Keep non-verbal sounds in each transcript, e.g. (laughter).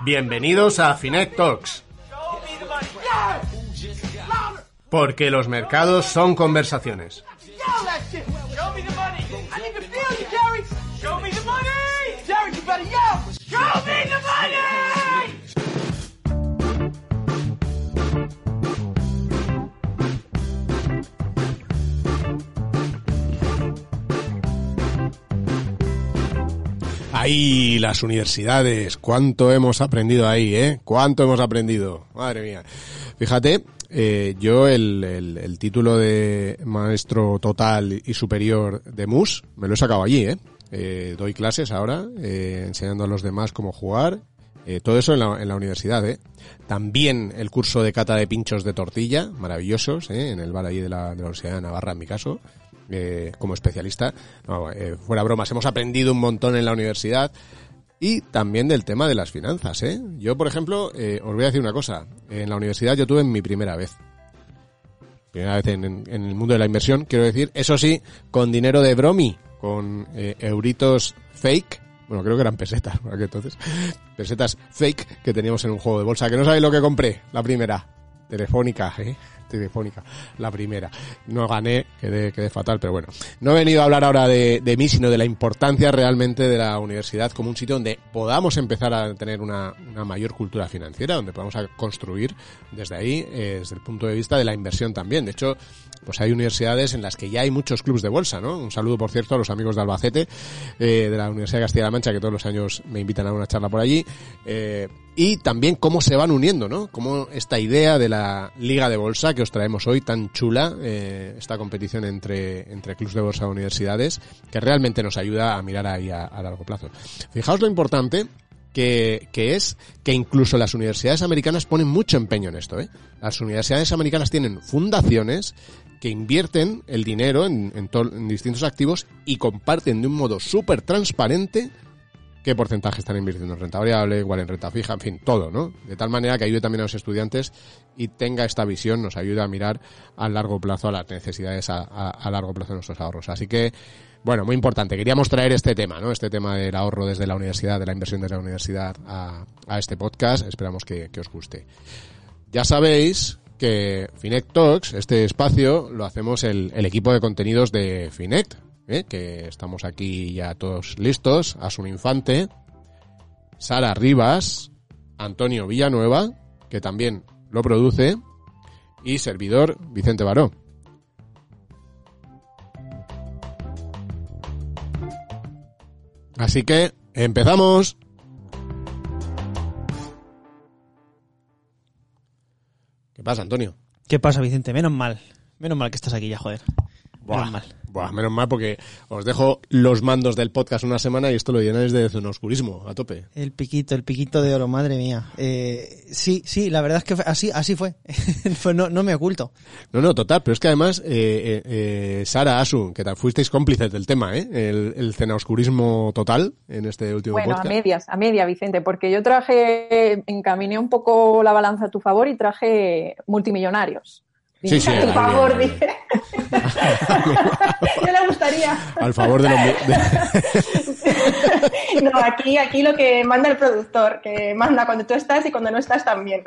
Bienvenidos a Finet Talks, porque los mercados son conversaciones. Ahí las universidades, cuánto hemos aprendido ahí, ¿eh? Cuánto hemos aprendido, madre mía. Fíjate, eh, yo el, el- el título de maestro total y superior de MUS me lo he sacado allí, ¿eh? Eh, doy clases ahora, eh, enseñando a los demás cómo jugar, eh, todo eso en la, en la universidad, ¿eh? También el curso de cata de pinchos de tortilla, maravillosos, ¿eh? En el bar allí de la, de la Universidad de Navarra, en mi caso eh, como especialista. Eh, fuera bromas, hemos aprendido un montón en la universidad y también del tema de las finanzas. ¿eh? Yo, por ejemplo, eh, os voy a decir una cosa. En la universidad yo tuve mi primera vez. Primera vez en, el mundo de la inversión, quiero decir, eso sí, con dinero de bromi, con eh, euritos fake. Bueno, creo que eran pesetas, (laughs) entonces. Pesetas fake que teníamos en un juego de bolsa. Que no sabéis lo que compré, la primera. Telefónica, ¿eh? Telefónica, la primera. No gané, quedé, quedé fatal, pero bueno. No he venido a hablar ahora de, mí, sino de la importancia realmente de la universidad como un sitio donde podamos empezar a tener una, una mayor cultura financiera, donde podamos construir desde ahí, eh, desde el punto de vista de la inversión también. De hecho, pues hay universidades en las que ya hay muchos clubes de bolsa, ¿no? Un saludo, por cierto, a los amigos de Albacete, eh, de la Universidad de Castilla-La Mancha, que todos los años me invitan a una charla por allí. Eh, y también cómo se van uniendo, ¿no? Cómo esta idea de la liga de bolsa que os traemos hoy tan chula, eh, esta competición entre, entre clubes de bolsa e universidades, que realmente nos ayuda a mirar ahí a, largo plazo. Fijaos lo importante que, que es que incluso las universidades americanas ponen mucho empeño en esto. ¿eh? Las universidades americanas tienen fundaciones que invierten el dinero en, en en distintos activos y comparten de un modo súper transparente qué porcentaje están invirtiendo en renta variable, igual en renta fija, en fin, todo, ¿no? De tal manera que ayude también a los estudiantes y tenga esta visión, nos ayuda a mirar a largo plazo a las necesidades a, largo plazo de nuestros ahorros. Así que, bueno, muy importante. Queríamos traer este tema, ¿no? Este tema del ahorro desde la universidad, de la inversión desde la universidad a, este podcast. Esperamos que, que os guste. Ya sabéis que Finect Talks, este espacio, lo hacemos el, el equipo de contenidos de Finect, ¿eh? que estamos aquí ya todos listos. Asun Infante, Sara Rivas, Antonio Villanueva, que también lo produce, y servidor Vicente Baró. Así que, empezamos. ¿Qué pasa, Antonio? ¿Qué pasa, Vicente? Menos mal. Menos mal que estás aquí ya, joder. Buah, Menos mal. buah, menos mal porque os dejo los mandos del podcast una semana y esto lo llenáis de oscurismo a tope. El piquito, el piquito de oro, madre mía. Eh, sí, sí, la verdad es que fue- así, así fue. (laughs) Pues no, no me oculto. No, no, total, pero es que además, eh, eh, eh, Sara, Asun, que tal, fuisteis cómplices del tema, ¿eh? El, el cenaoscurismo total en este último Bueno, a podcast. medias, a media, Vicente, porque yo traje, encaminé un poco la balanza a tu favor y traje multimillonarios. Sí, sí, a tu favor, dice. (laughs) Yo le gustaría. Al favor de los... (laughs) No, aquí, aquí lo que manda el productor, que manda cuando tú estás y cuando no estás también.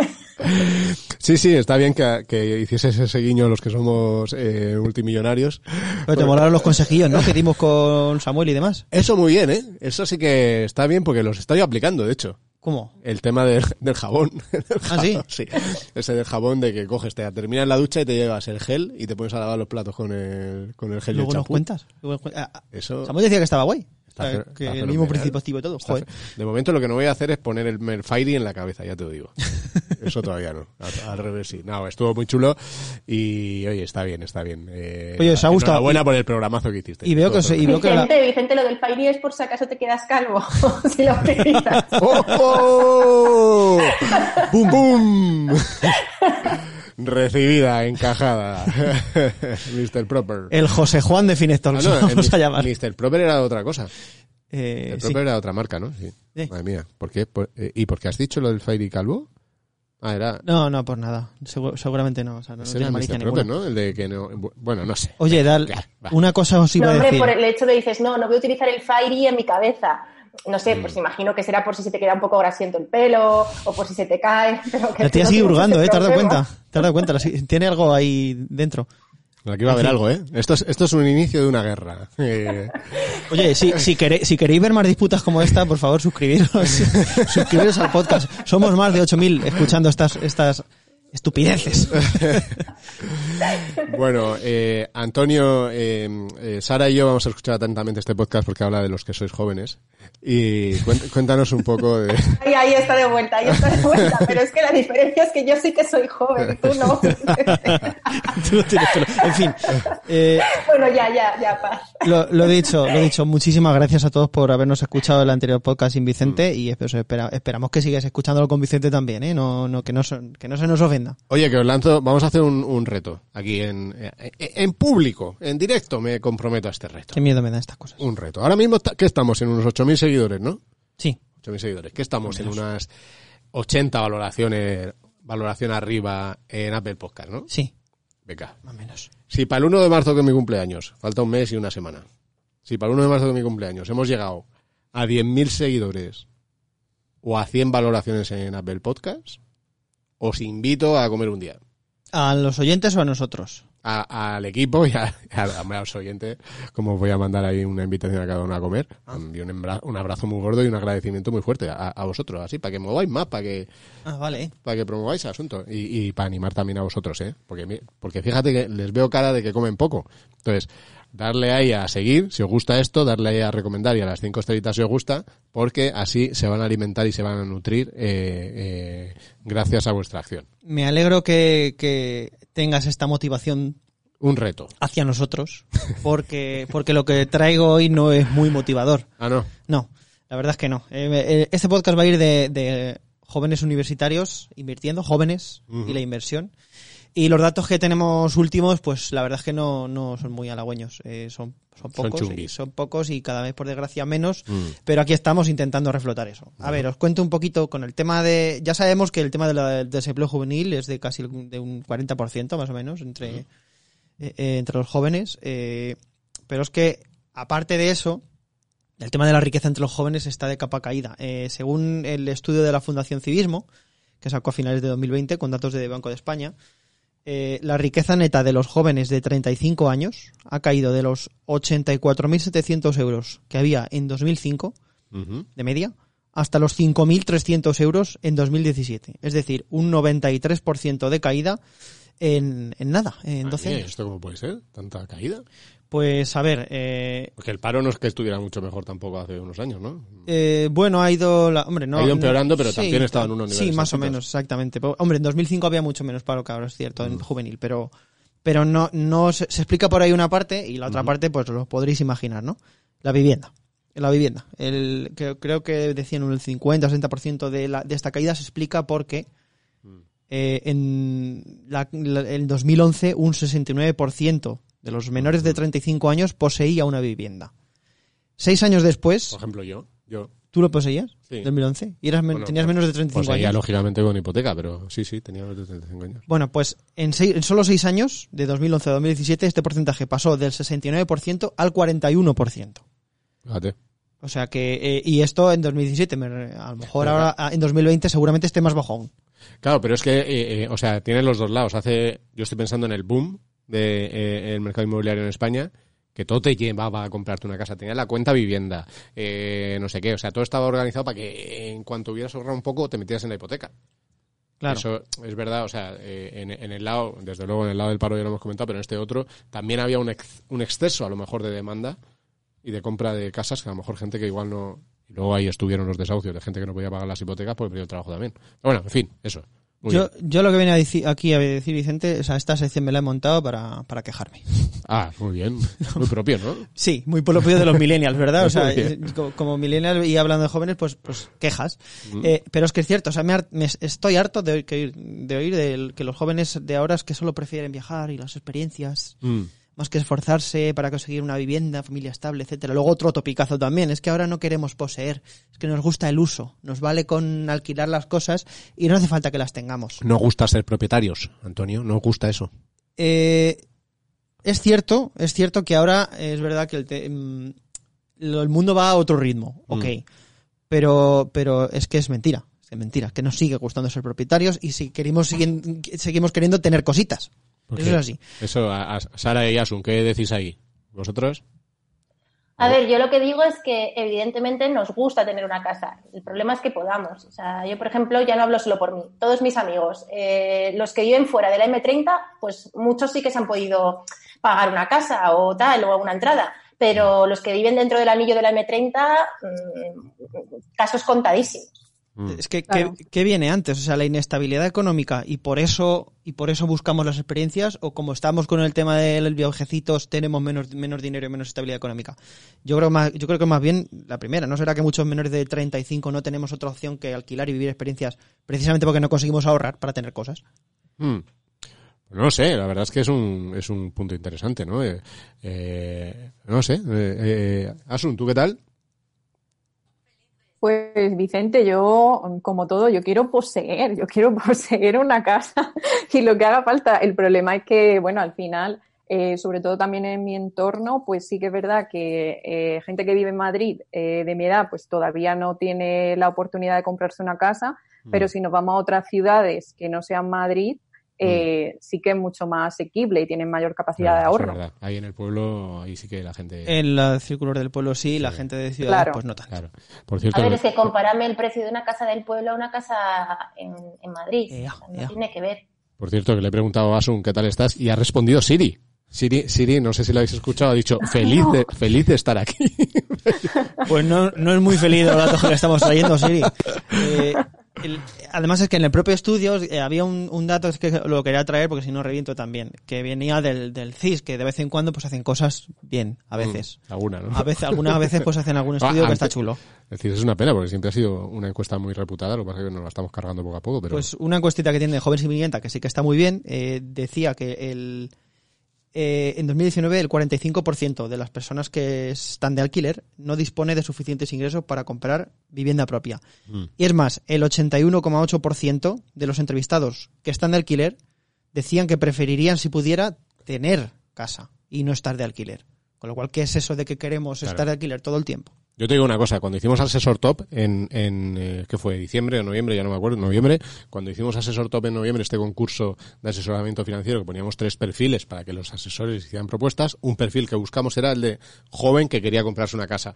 Sí, sí, está bien que, que hicieses ese guiño los que somos eh, multimillonarios. Pero te molaron los consejillos, ¿no? Que dimos con Samuel y demás. Eso muy bien, ¿eh? Eso sí que está bien porque los estoy aplicando, de hecho. ¿Cómo? El tema del, del jabón. (laughs) Del ¿Ah, sí? sí. Ese del jabón de que coges, te terminas la ducha y te llevas el gel y te pones a lavar los platos con el, con el gel y el Luego nos champú. cuentas. Ah, ah, Eso Samuel decía que estaba guay. Está que está el mismo principio activo y todo. Joder. De momento lo que no voy a hacer es poner el, el Fairy en la cabeza, ya te lo digo. (laughs) Eso todavía no. Al, al revés sí. No, estuvo muy chulo y oye, está bien, está bien. Eh, Oye, ¿os ha gustado? Enhorabuena por el programazo que hiciste. Y veo que, os- y veo que la- Vicente, Vicente, lo del Fairy es por si acaso te quedas calvo. (laughs) si lo utilizas. (laughs) ¡Oh! oh! ¡Bum, bum! Recibida, encajada. (laughs) Mr. Proper. el José Juan de Finestor, Ah, (laughs) no, vamos el a llamar. Mr. Proper era otra cosa. Eh, El sí. Proper era otra marca, ¿no? Sí. Sí. Madre mía. ¿Por qué? Por- eh, ¿Y por qué has dicho lo del Fairy Calvo? Ah, era... No, no, pues nada. Segu- seguramente no. O sea, no, no tiene malicia ninguna. Proper, ¿no? El de que no... Bueno, no sé. Oye, Dal, una cosa os iba No, a hombre, decir. por el hecho de dices, no, no voy a utilizar el Fairy en mi cabeza. No sé, Mm. pues imagino que será por si se te queda un poco grasiento el pelo o por si se te cae. (laughs) Pero que La tía no sigue hurgando, ¿eh? ¿Te has dado cuenta? ¿Te has dado cuenta? Tiene algo ahí dentro. Aquí va a haber algo, ¿eh? Esto es, esto es un inicio de una guerra. Eh, (laughs) Oye, si, si, queréis, si queréis ver más disputas como esta, por favor, suscribiros. (laughs) suscribiros al podcast. Somos más de 8.000 escuchando estas, estas estupideces. (laughs) bueno, eh, Antonio, eh, eh, Sara y yo vamos a escuchar atentamente este podcast porque habla de los que sois jóvenes. Y cuént- cuéntanos un poco de... (laughs) Ahí, ahí está de vuelta, ahí está de vuelta. Pero es que la diferencia es que yo sí que soy joven y tú no. (laughs) Tú no tienes pelo. En fin, eh, bueno, ya, ya, ya, paz. lo, lo dicho, lo dicho. Muchísimas gracias a todos por habernos escuchado el anterior podcast sin Vicente y pues, espera- esperamos que sigáis escuchándolo con Vicente también, ¿eh? No, no, que, no, se- que no se nos ofenda. Oye, que os lanzo, vamos a hacer un, un reto aquí en, eh, en público, en directo, me comprometo a este reto. Qué miedo me dan estas cosas. Un reto. Ahora mismo, ¿qué estamos? En unos 8.000 seguidores, ¿no? Sí. 8.000 seguidores. ¿Qué estamos? En unas 80 valoraciones, valoración arriba en Apple Podcast, ¿no? Sí, Venga. más o menos. Si para el 1 de marzo que es mi cumpleaños, falta un mes y una semana. Si para el 1 de marzo que es mi cumpleaños hemos llegado a 10.000 seguidores o a 100 valoraciones en Apple Podcast, os invito a comer un día. ¿A los oyentes o a nosotros? A- al equipo y a, a- a los oyentes, como os voy a mandar ahí una invitación a cada uno a comer, y un, embra- un abrazo muy gordo y un agradecimiento muy fuerte a, a vosotros, así, para que mováis más, para que, Ah, vale. para que promováis el asunto y, y para animar también a vosotros, ¿eh? Porque, porque fíjate que les veo cara de que comen poco. Entonces, darle ahí a seguir, si os gusta esto, darle ahí a recomendar y a las cinco estrellitas si os gusta, porque así se van a alimentar y se van a nutrir eh, eh, gracias a vuestra acción. Me alegro que, que tengas esta motivación Un reto. hacia nosotros, porque, porque lo que traigo hoy no es muy motivador. Ah, no. No, la verdad es que no. Eh, eh, Este podcast va a ir de, de jóvenes universitarios invirtiendo, jóvenes y la inversión. Y los datos que tenemos últimos, pues la verdad es que no, no son muy halagüeños. Eh, son, son Son pocos, y chunguis. son pocos y cada vez por desgracia menos. Mm. Pero aquí estamos intentando reflotar eso. A ver, os cuento un poquito con el tema de. Ya sabemos que el tema del desempleo juvenil es de casi de un 40% más o menos entre, eh, eh, entre los jóvenes. eh, pero es que, aparte de eso, el tema de la riqueza entre los jóvenes está de capa caída. Eh, según el estudio de la Fundación Civismo, que sacó a finales de 2020 con datos de Banco de España, eh, la riqueza neta de los jóvenes de 35 años ha caído de los 84.700 euros que había en 2005 Ujú. de media hasta los 5.300 euros en 2017. Es decir, un 93% de caída en, en nada, en 12 Madre mía, años. ¿Esto cómo puede ser? ¿Tanta caída? Pues a ver, eh, Porque el paro no es que estuviera mucho mejor tampoco hace unos años, ¿no? Eh, bueno, ha ido, la, hombre, no, Ha ido empeorando, pero también estaba en unos Sí, niveles más o menos, exactamente. Pero, hombre, en 2005 había mucho menos paro que ahora, es cierto, Mm. en juvenil, pero, pero no, no se, se explica por ahí una parte y la otra parte, pues lo podréis imaginar, ¿no? La vivienda. La vivienda. El, que, creo que decían un 50 o 60% de, la, de esta caída se explica porque Mm. eh, en la, la- en 2011 un 69% de los menores de 35 años poseía una vivienda. Seis años después, Por ejemplo, yo. Yo. ¿Tú lo poseías? Sí. 2011. ¿Y eras men- Bueno, tenías menos de 35 Pues ella, años? lógicamente, con hipoteca, pero sí, sí, tenía menos de 35 años. Bueno, pues en, seis- en solo seis años, de 2011 a 2017, este porcentaje pasó del 69% al 41%. Fíjate. O sea que, eh, y esto en 2017, me re- a lo mejor ahora ah, en 2020 seguramente esté más bajo aún. Claro, pero es que, eh, eh, o sea, tiene los dos lados. Hace, yo estoy pensando en el boom del de, eh, el mercado inmobiliario en España, que todo te llevaba a comprarte una casa. Tenías la cuenta vivienda, eh, no sé qué. O sea, todo estaba organizado para que en cuanto hubieras ahorrado un poco, te metieras en la hipoteca. Claro. Eso es verdad, o sea, eh, en, en el lado, desde luego en el lado del paro ya lo hemos comentado, pero en este otro también había un, ex- un exceso a lo mejor de demanda y de compra de casas que a lo mejor gente que igual no... Y luego ahí estuvieron los desahucios de gente que no podía pagar las hipotecas porque perdió el trabajo también. Pero bueno, en fin, eso. Yo, yo lo que viene a decir, aquí a decir Vicente, o sea, esta sección me la he montado para, para quejarme. Ah, muy bien. Muy propio, ¿no? (laughs) Sí, muy propio de los millennials, ¿verdad? O (laughs) sea, como, como millennial y hablando de jóvenes, pues, pues quejas. Mm. Eh, pero es que es cierto, o sea, me, me- estoy harto de oír, de oír del- que los jóvenes de ahora es que solo prefieren viajar y las experiencias, Mm. Más que esforzarse para conseguir una vivienda, familia estable, etcétera. Luego otro topicazo también, es que ahora no queremos poseer, es que nos gusta el uso, nos vale con alquilar las cosas y no hace falta que las tengamos. No gusta ser propietarios, Antonio, no gusta eso. Eh, es cierto, es cierto que ahora es verdad que el, te- mm, el mundo va a otro ritmo, ok. Pero, pero es que es mentira, es que mentira, que nos sigue gustando ser propietarios y si queremos seguimos queriendo tener cositas. ¿Por Eso es así. Eso, a, a Sara y Asun, ¿qué decís ahí? ¿Vosotros? A ver, yo lo que digo es que evidentemente nos gusta tener una casa. El problema es que podamos. O sea, yo, por ejemplo, ya no hablo solo por mí. Todos mis amigos, eh, los que viven fuera de la M30, pues muchos sí que se han podido pagar una casa o tal, o una entrada. Pero los que viven dentro del anillo de la M30, mm, casos contadísimos. Mm. Es que, Claro. ¿qué, qué viene antes? O sea, la inestabilidad económica y por eso y por eso buscamos las experiencias o como estamos con el tema de los viajecitos tenemos menos, menos dinero y menos estabilidad económica. Yo creo más, yo creo que más bien la primera. ¿No será que muchos menores de 35 no tenemos otra opción que alquilar y vivir experiencias precisamente porque no conseguimos ahorrar para tener cosas? Mm. No lo sé, la verdad es que es un, es un punto interesante, ¿no? Eh, eh, no sé. Eh, eh, Asun, ¿tú qué tal? Pues Vicente, yo, como todo, yo quiero poseer, yo quiero (laughs) poseer una casa (laughs) y lo que haga falta. El problema es que, bueno, al final, eh, sobre todo también en mi entorno, pues sí que es verdad que eh, gente que vive en Madrid eh, de mi edad, pues todavía no tiene la oportunidad de comprarse una casa, pero si nos vamos a otras ciudades que no sean Madrid, eh, sí que es mucho más asequible y tienen mayor capacidad de ahorro. verdad. Ahí en el pueblo, ahí sí que la gente... En los círculos del pueblo sí, la gente de Claro. pues no tanto. Claro. Por cierto, A ver, es que compararme el precio de una casa del pueblo a una casa en, en Madrid. Sea, no ea. tiene que ver. por cierto, que le he preguntado a Asun qué tal estás y ha respondido Siri. Siri, Siri, no sé si lo habéis escuchado, ha dicho feliz de, (laughs) feliz de estar aquí. Pues no, no es muy feliz los datos que le estamos trayendo, Siri. (laughs) El- además es que en el propio estudio eh, había un, un dato que lo quería traer porque si no reviento también, que venía del, del CIS, que de vez en cuando pues hacen cosas bien, a veces. Alguna, ¿no? A veces, algunas veces pues hacen algún (laughs) estudio Ah, que está chulo. Es decir, es una pena porque siempre ha sido una encuesta muy reputada, lo que pasa es que nos la estamos cargando poco a poco, pero... Pues una encuestita que tiene de Jóvenes y Vivienda, que sí que está muy bien, eh, decía que el, eh, en 2019 el 45% de las personas que están de alquiler no dispone de suficientes ingresos para comprar vivienda propia. Mm. Y es más, el 81,8% de los entrevistados que están de alquiler decían que preferirían, si pudiera, tener casa y no estar de alquiler. Con lo cual, ¿qué es eso de que queremos Claro. estar de alquiler todo el tiempo? Yo te digo una cosa, cuando hicimos Asesor Top en, en eh, ¿qué fue? ¿Diciembre o noviembre? Ya no me acuerdo, noviembre. Cuando hicimos Asesor Top en noviembre, este concurso de asesoramiento financiero, que poníamos tres perfiles para que los asesores hicieran propuestas, un perfil que buscamos era el de joven que quería comprarse una casa.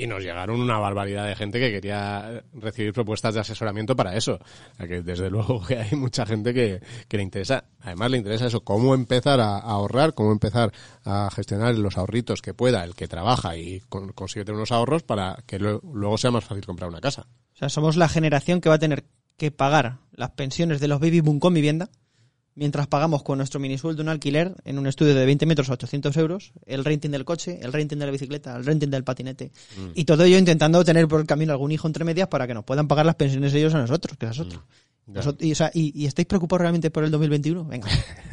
Y nos llegaron una barbaridad de gente que quería recibir propuestas de asesoramiento para eso. O que desde luego que hay mucha gente que, que le interesa. Además le interesa eso, cómo empezar a, ahorrar, cómo empezar a gestionar los ahorritos que pueda el que trabaja y con- consigue tener unos ahorros para que luego sea más fácil comprar una casa. O sea, somos la generación que va a tener que pagar las pensiones de los baby boom con vivienda, mientras pagamos con nuestro minisueldo un alquiler en un estudio de 20 metros a 800 euros, el renting del coche, el renting de la bicicleta, el renting del patinete. Y todo ello intentando tener por el camino algún hijo entre medias para que nos puedan pagar las pensiones ellos a nosotros, que es otra. Ya. Vosot- y, o sea, y- y estáis preocupados realmente por el 2021? Venga,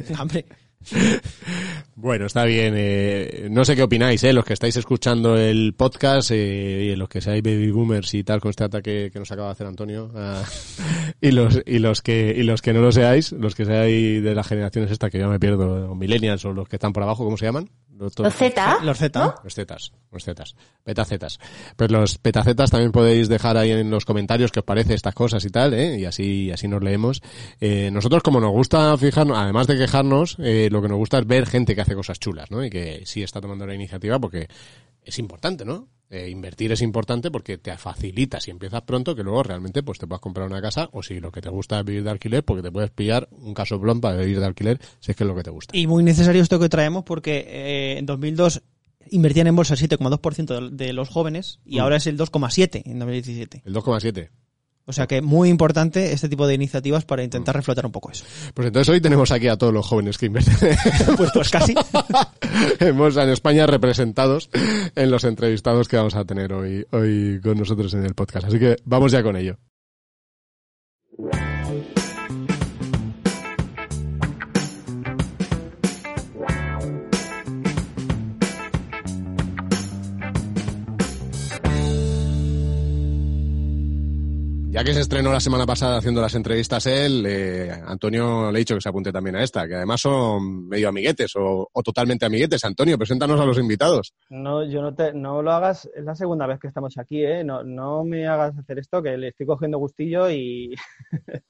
venga, (laughs) hombre. (laughs) Bueno, está bien. eh, no sé qué opináis, eh, los que estáis escuchando el podcast eh, y los que seáis baby boomers y tal con este ataque que nos acaba de hacer Antonio ah, (laughs) y los y los que y los que no lo seáis, los que seáis de las generaciones esta que ya me pierdo, o millennials o los que están por abajo, ¿cómo se llaman? Los, Los Z. Los Z, ¿no? los zetas, los zetas, petacetas. Pues los petacetas también podéis dejar ahí en los comentarios qué os parece estas cosas y tal, ¿eh? y así así nos leemos. Eh, nosotros como nos gusta fijarnos, además de quejarnos, eh, lo que nos gusta es ver gente que hace cosas chulas, ¿no? Y que sí está tomando la iniciativa porque es importante, ¿no? Eh, invertir es importante porque te facilita si empiezas pronto que luego realmente pues te puedas comprar una casa o si lo que te gusta es vivir de alquiler porque te puedes pillar un caso blond para vivir de alquiler si es que es lo que te gusta. Y muy necesario esto que traemos porque eh, en 2002 invertían en bolsa el 7,2% de, de los jóvenes y Mm. ahora es el 2,7% en 2017. El 2,7. O sea que muy importante este tipo de iniciativas para intentar reflotar un poco eso. Pues entonces hoy tenemos aquí a todos los jóvenes que invierten. (laughs) Pues, pues casi. (laughs) Hemos en España representados en los entrevistados que vamos a tener hoy, hoy con nosotros en el podcast. Así que vamos ya con ello. Ya que se estrenó la semana pasada haciendo las entrevistas él, eh, Antonio le ha dicho que se apunte también a esta, que además son medio amiguetes o, totalmente amiguetes. Antonio, preséntanos a los invitados. No, yo no te, lo hagas, es la segunda vez que estamos aquí, ¿eh? No, no me hagas hacer esto, que le estoy cogiendo gustillo y (laughs)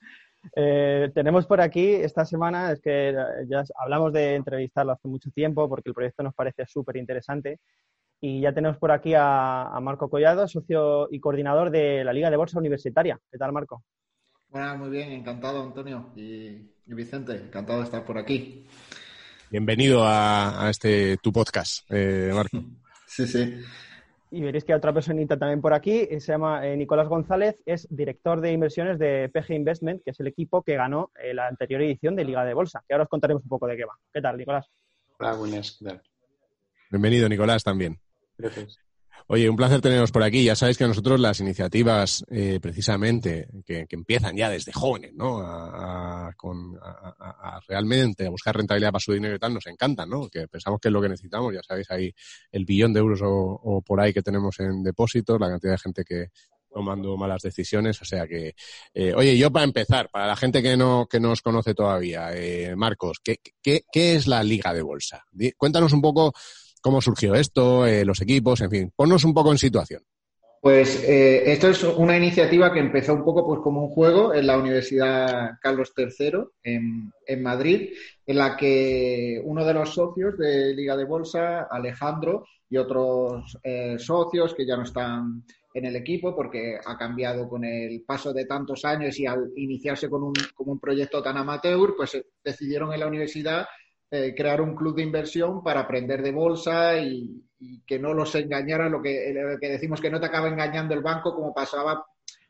eh, tenemos por aquí esta semana, es que ya hablamos de entrevistarlo hace mucho tiempo porque el proyecto nos parece súper interesante y ya tenemos por aquí a, a Marco Collado, socio y coordinador de la Liga de Bolsa Universitaria. ¿Qué tal, Marco? Bueno, muy bien, encantado, Antonio y, y Vicente, encantado de estar por aquí. Bienvenido a, a este tu podcast, eh, Marco. (laughs) Sí, sí. Y veréis que hay otra personita también por aquí, eh, se llama eh, Nicolás González, es director de inversiones de PG Investment, que es el equipo que ganó eh, la anterior edición de Liga de Bolsa, que ahora os contaremos un poco de qué va. ¿Qué tal, Nicolás? Hola, buenas, ¿qué tal? Bienvenido, Nicolás, también. Oye, un placer teneros por aquí. Ya sabéis que nosotros las iniciativas, eh, precisamente, que, empiezan ya desde jóvenes, ¿no? A, con, a, realmente a buscar rentabilidad para su dinero y tal, nos encantan, ¿no? Que pensamos que es lo que necesitamos. Ya sabéis, ahí el billón de euros o, o por ahí que tenemos en depósitos, la cantidad de gente que tomando malas decisiones. O sea que, eh, oye, yo para empezar, para la gente que no que nos conoce todavía, eh, Marcos, ¿qué, qué, ¿qué es la Liga de Bolsa? Cuéntanos un poco cómo surgió esto, eh, los equipos, en fin, ponnos un poco en situación. Pues eh, esto es una iniciativa que empezó un poco pues como un juego en la Universidad Carlos III en, Madrid, en la que uno de los socios de Liga de Bolsa, Alejandro, y otros eh, socios que ya no están en el equipo porque ha cambiado con el paso de tantos años y al iniciarse con un, con un proyecto tan amateur, pues decidieron en la universidad eh, crear un club de inversión para aprender de bolsa y, que no los engañara, lo que, que, decimos que no te acaba engañando el banco como pasaba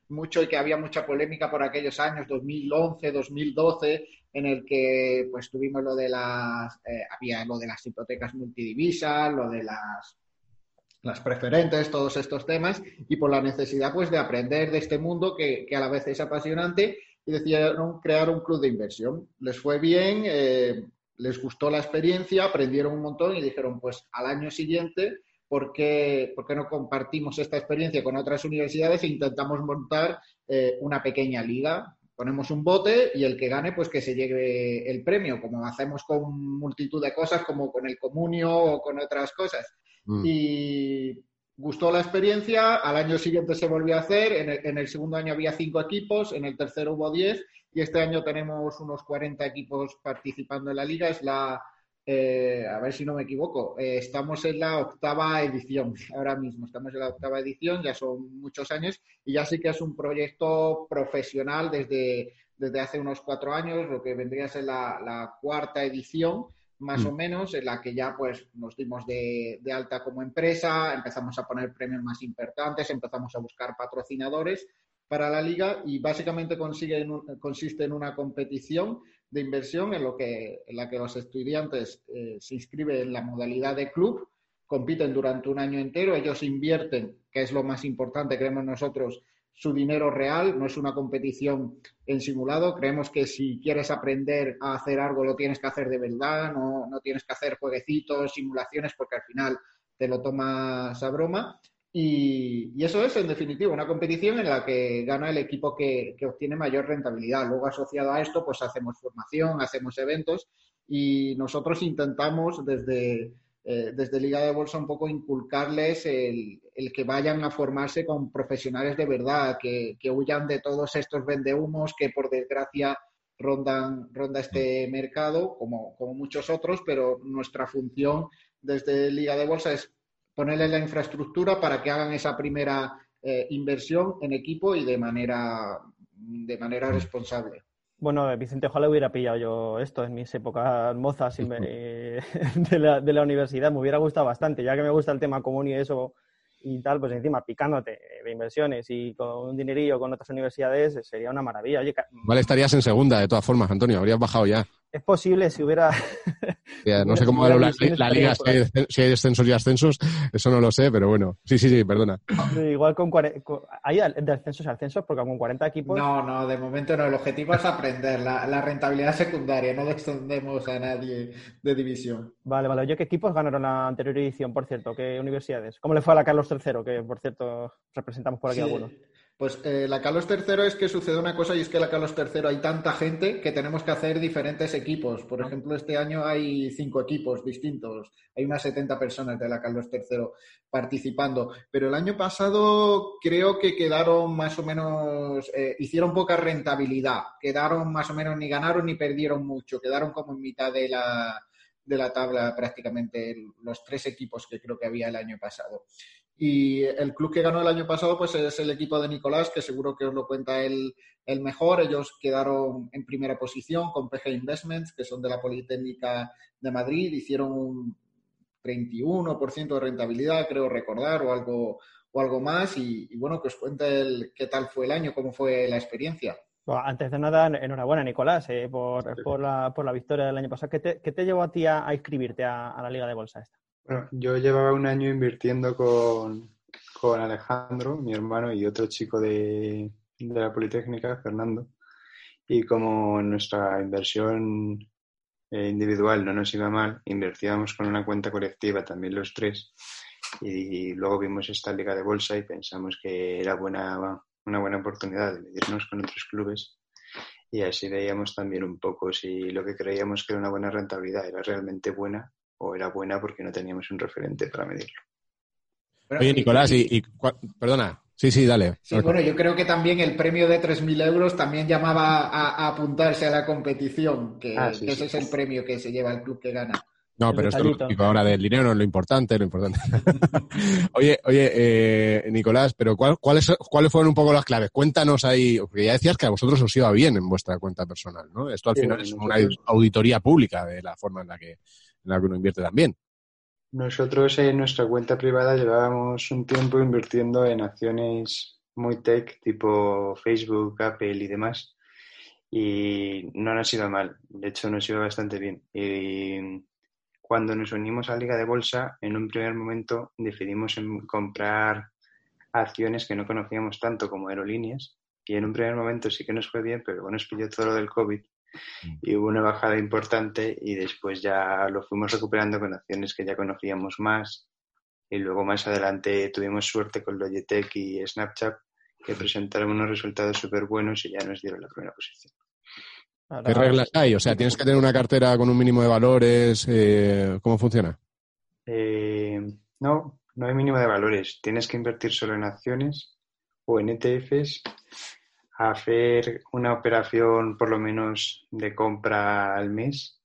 mucho y que había mucha polémica por aquellos años 2011, 2012 en el que pues tuvimos lo de las eh, había lo de las hipotecas multidivisas, lo de las las preferentes, todos estos temas, y por la necesidad pues de aprender de este mundo que, que a la vez es apasionante y decidieron crear un club de inversión. Les fue bien, eh, les gustó la experiencia, aprendieron un montón y dijeron, pues al año siguiente, ¿por qué, por qué no compartimos esta experiencia con otras universidades e intentamos montar eh, una pequeña liga? Ponemos un bote y el que gane, pues que se lleve el premio, como hacemos con multitud de cosas, como con el comunio o con otras cosas. Mm. Y gustó la experiencia, al año siguiente se volvió a hacer, en el, en el, segundo año había cinco equipos, en el tercero hubo diez y este año tenemos unos 40 equipos participando en la liga, es la, eh, a ver si no me equivoco, eh, estamos en la octava edición, (laughs) ahora mismo. Estamos en la octava edición, ya son muchos años. Y ya sí que es un proyecto profesional desde, desde hace unos cuatro años, lo que vendría a ser la, la cuarta edición más mm. o menos, en la que ya pues nos dimos de, de, alta como empresa, empezamos a poner premios más importantes, empezamos a buscar patrocinadores para la liga y básicamente consiste en una competición de inversión en, lo que, en la que los estudiantes eh, se inscriben en la modalidad de club, compiten durante un año entero, ellos invierten, que es lo más importante, creemos nosotros, su dinero real, no es una competición en simulado. Creemos que si quieres aprender a hacer algo lo tienes que hacer de verdad, no, no tienes que hacer jueguecitos, simulaciones, porque al final te lo tomas a broma. Y, eso es, en definitiva, una competición en la que gana el equipo que, obtiene mayor rentabilidad. Luego, asociado a esto, pues hacemos formación, hacemos eventos y nosotros intentamos desde, eh, desde Liga de Bolsa un poco inculcarles el, el, que vayan a formarse con profesionales de verdad, que, que huyan de todos estos vendehumos que, por desgracia, rondan, ronda este mercado, como, como muchos otros, pero nuestra función desde Liga de Bolsa es ponerles la infraestructura para que hagan esa primera eh, inversión en equipo y de manera, de manera responsable. Bueno, Vicente, ojalá hubiera pillado yo esto en mis épocas mozas (laughs) de la, de la universidad. Me hubiera gustado bastante, ya que me gusta el tema común y eso, y tal, pues encima picándote de inversiones y con un dinerillo con otras universidades, eh, sería una maravilla. Oye, Vale, estarías en segunda, de todas formas, Antonio, habrías bajado ya. Es posible si hubiera... (laughs) Ya, no Hubiera- sé cómo va la, la liga, si hay, si descensos y ascensos, eso no lo sé, pero bueno. Sí, sí, sí, perdona. Igual con... cuare- con- ¿Hay al- de ascensos a ascensos? Porque con 40 equipos... No, no, de momento no. El objetivo es aprender la, la rentabilidad secundaria. No descendemos a nadie de división. Vale, vale. Oye, ¿qué equipos ganaron la anterior edición, por cierto? ¿Qué universidades? ¿Cómo le fue a la Carlos III, que por cierto representamos por aquí Sí, algunos? Pues eh, la Carlos III es que sucede una cosa y es que la Carlos III hay tanta gente que tenemos que hacer diferentes equipos. Por ejemplo, este año hay cinco equipos distintos. Hay unas 70 personas de la Carlos III participando. Pero el año pasado creo que quedaron más o menos, eh, hicieron poca rentabilidad. Quedaron más o menos ni ganaron ni perdieron mucho. Quedaron como en mitad de la, de la tabla prácticamente los tres equipos que creo que había el año pasado. Y el club que ganó el año pasado pues es el equipo de Nicolás, que seguro que os lo cuenta él, el mejor. Ellos quedaron en primera posición con PG Investments, que son de la Politécnica de Madrid. Hicieron un 31% de rentabilidad, creo recordar, o algo, o algo más. Y, y bueno, que os cuente el, qué tal fue el año, cómo fue la experiencia. Bueno, antes de nada, enhorabuena, Nicolás, eh, por, por, la, por la victoria del año pasado. ¿Qué te, qué te llevó a ti a, a inscribirte a, a la Liga de Bolsa esta? Yo llevaba un año invirtiendo con, con Alejandro, mi hermano, y otro chico de, de la Politécnica, Fernando. Y como nuestra inversión eh, individual no nos iba mal, invertíamos con una cuenta colectiva también los tres. Y luego vimos esta liga de bolsa y pensamos que era buena, una buena oportunidad de medirnos con otros clubes. Y así veíamos también un poco si lo que creíamos que era una buena rentabilidad era realmente buena o era buena porque no teníamos un referente para medirlo. Bueno, Oye, Nicolás, y, y perdona. Sí, sí, dale. Sí, bueno, yo creo que también el premio de 3.000 euros también llamaba a, a apuntarse a la competición, que, Ah, sí, que sí. ese es el premio que se lleva el club que gana. No, El pero esto detallito. lo típico ahora del dinero no es lo importante, lo importante. (laughs) oye, oye, eh, Nicolás, pero ¿cuál- cuáles, ¿cuáles fueron un poco las claves? Cuéntanos ahí, porque ya decías que a vosotros os iba bien en vuestra cuenta personal, ¿no? Esto al Sí, final bueno, es una auditoría pública de la forma en la que, uno invierte también. Nosotros en nuestra cuenta privada llevábamos un tiempo invirtiendo en acciones muy tech, tipo Facebook, Apple y demás, y no nos iba mal, de hecho nos iba bastante bien. Y cuando nos unimos a Liga de Bolsa, en un primer momento decidimos comprar acciones que no conocíamos tanto como aerolíneas, y en un primer momento sí que nos fue bien, pero luego nos pilló todo lo del COVID y hubo una bajada importante y después ya lo fuimos recuperando con acciones que ya conocíamos más y luego más adelante tuvimos suerte con Logitech y Snapchat que presentaron unos resultados súper buenos y ya nos dieron la primera posición. ¿Qué reglas hay? O sea, tienes que tener una cartera con un mínimo de valores. eh, ¿Cómo funciona? Eh, no, no hay mínimo de valores. Tienes que invertir solo en acciones o en ETFs, hacer una operación por lo menos de compra al mes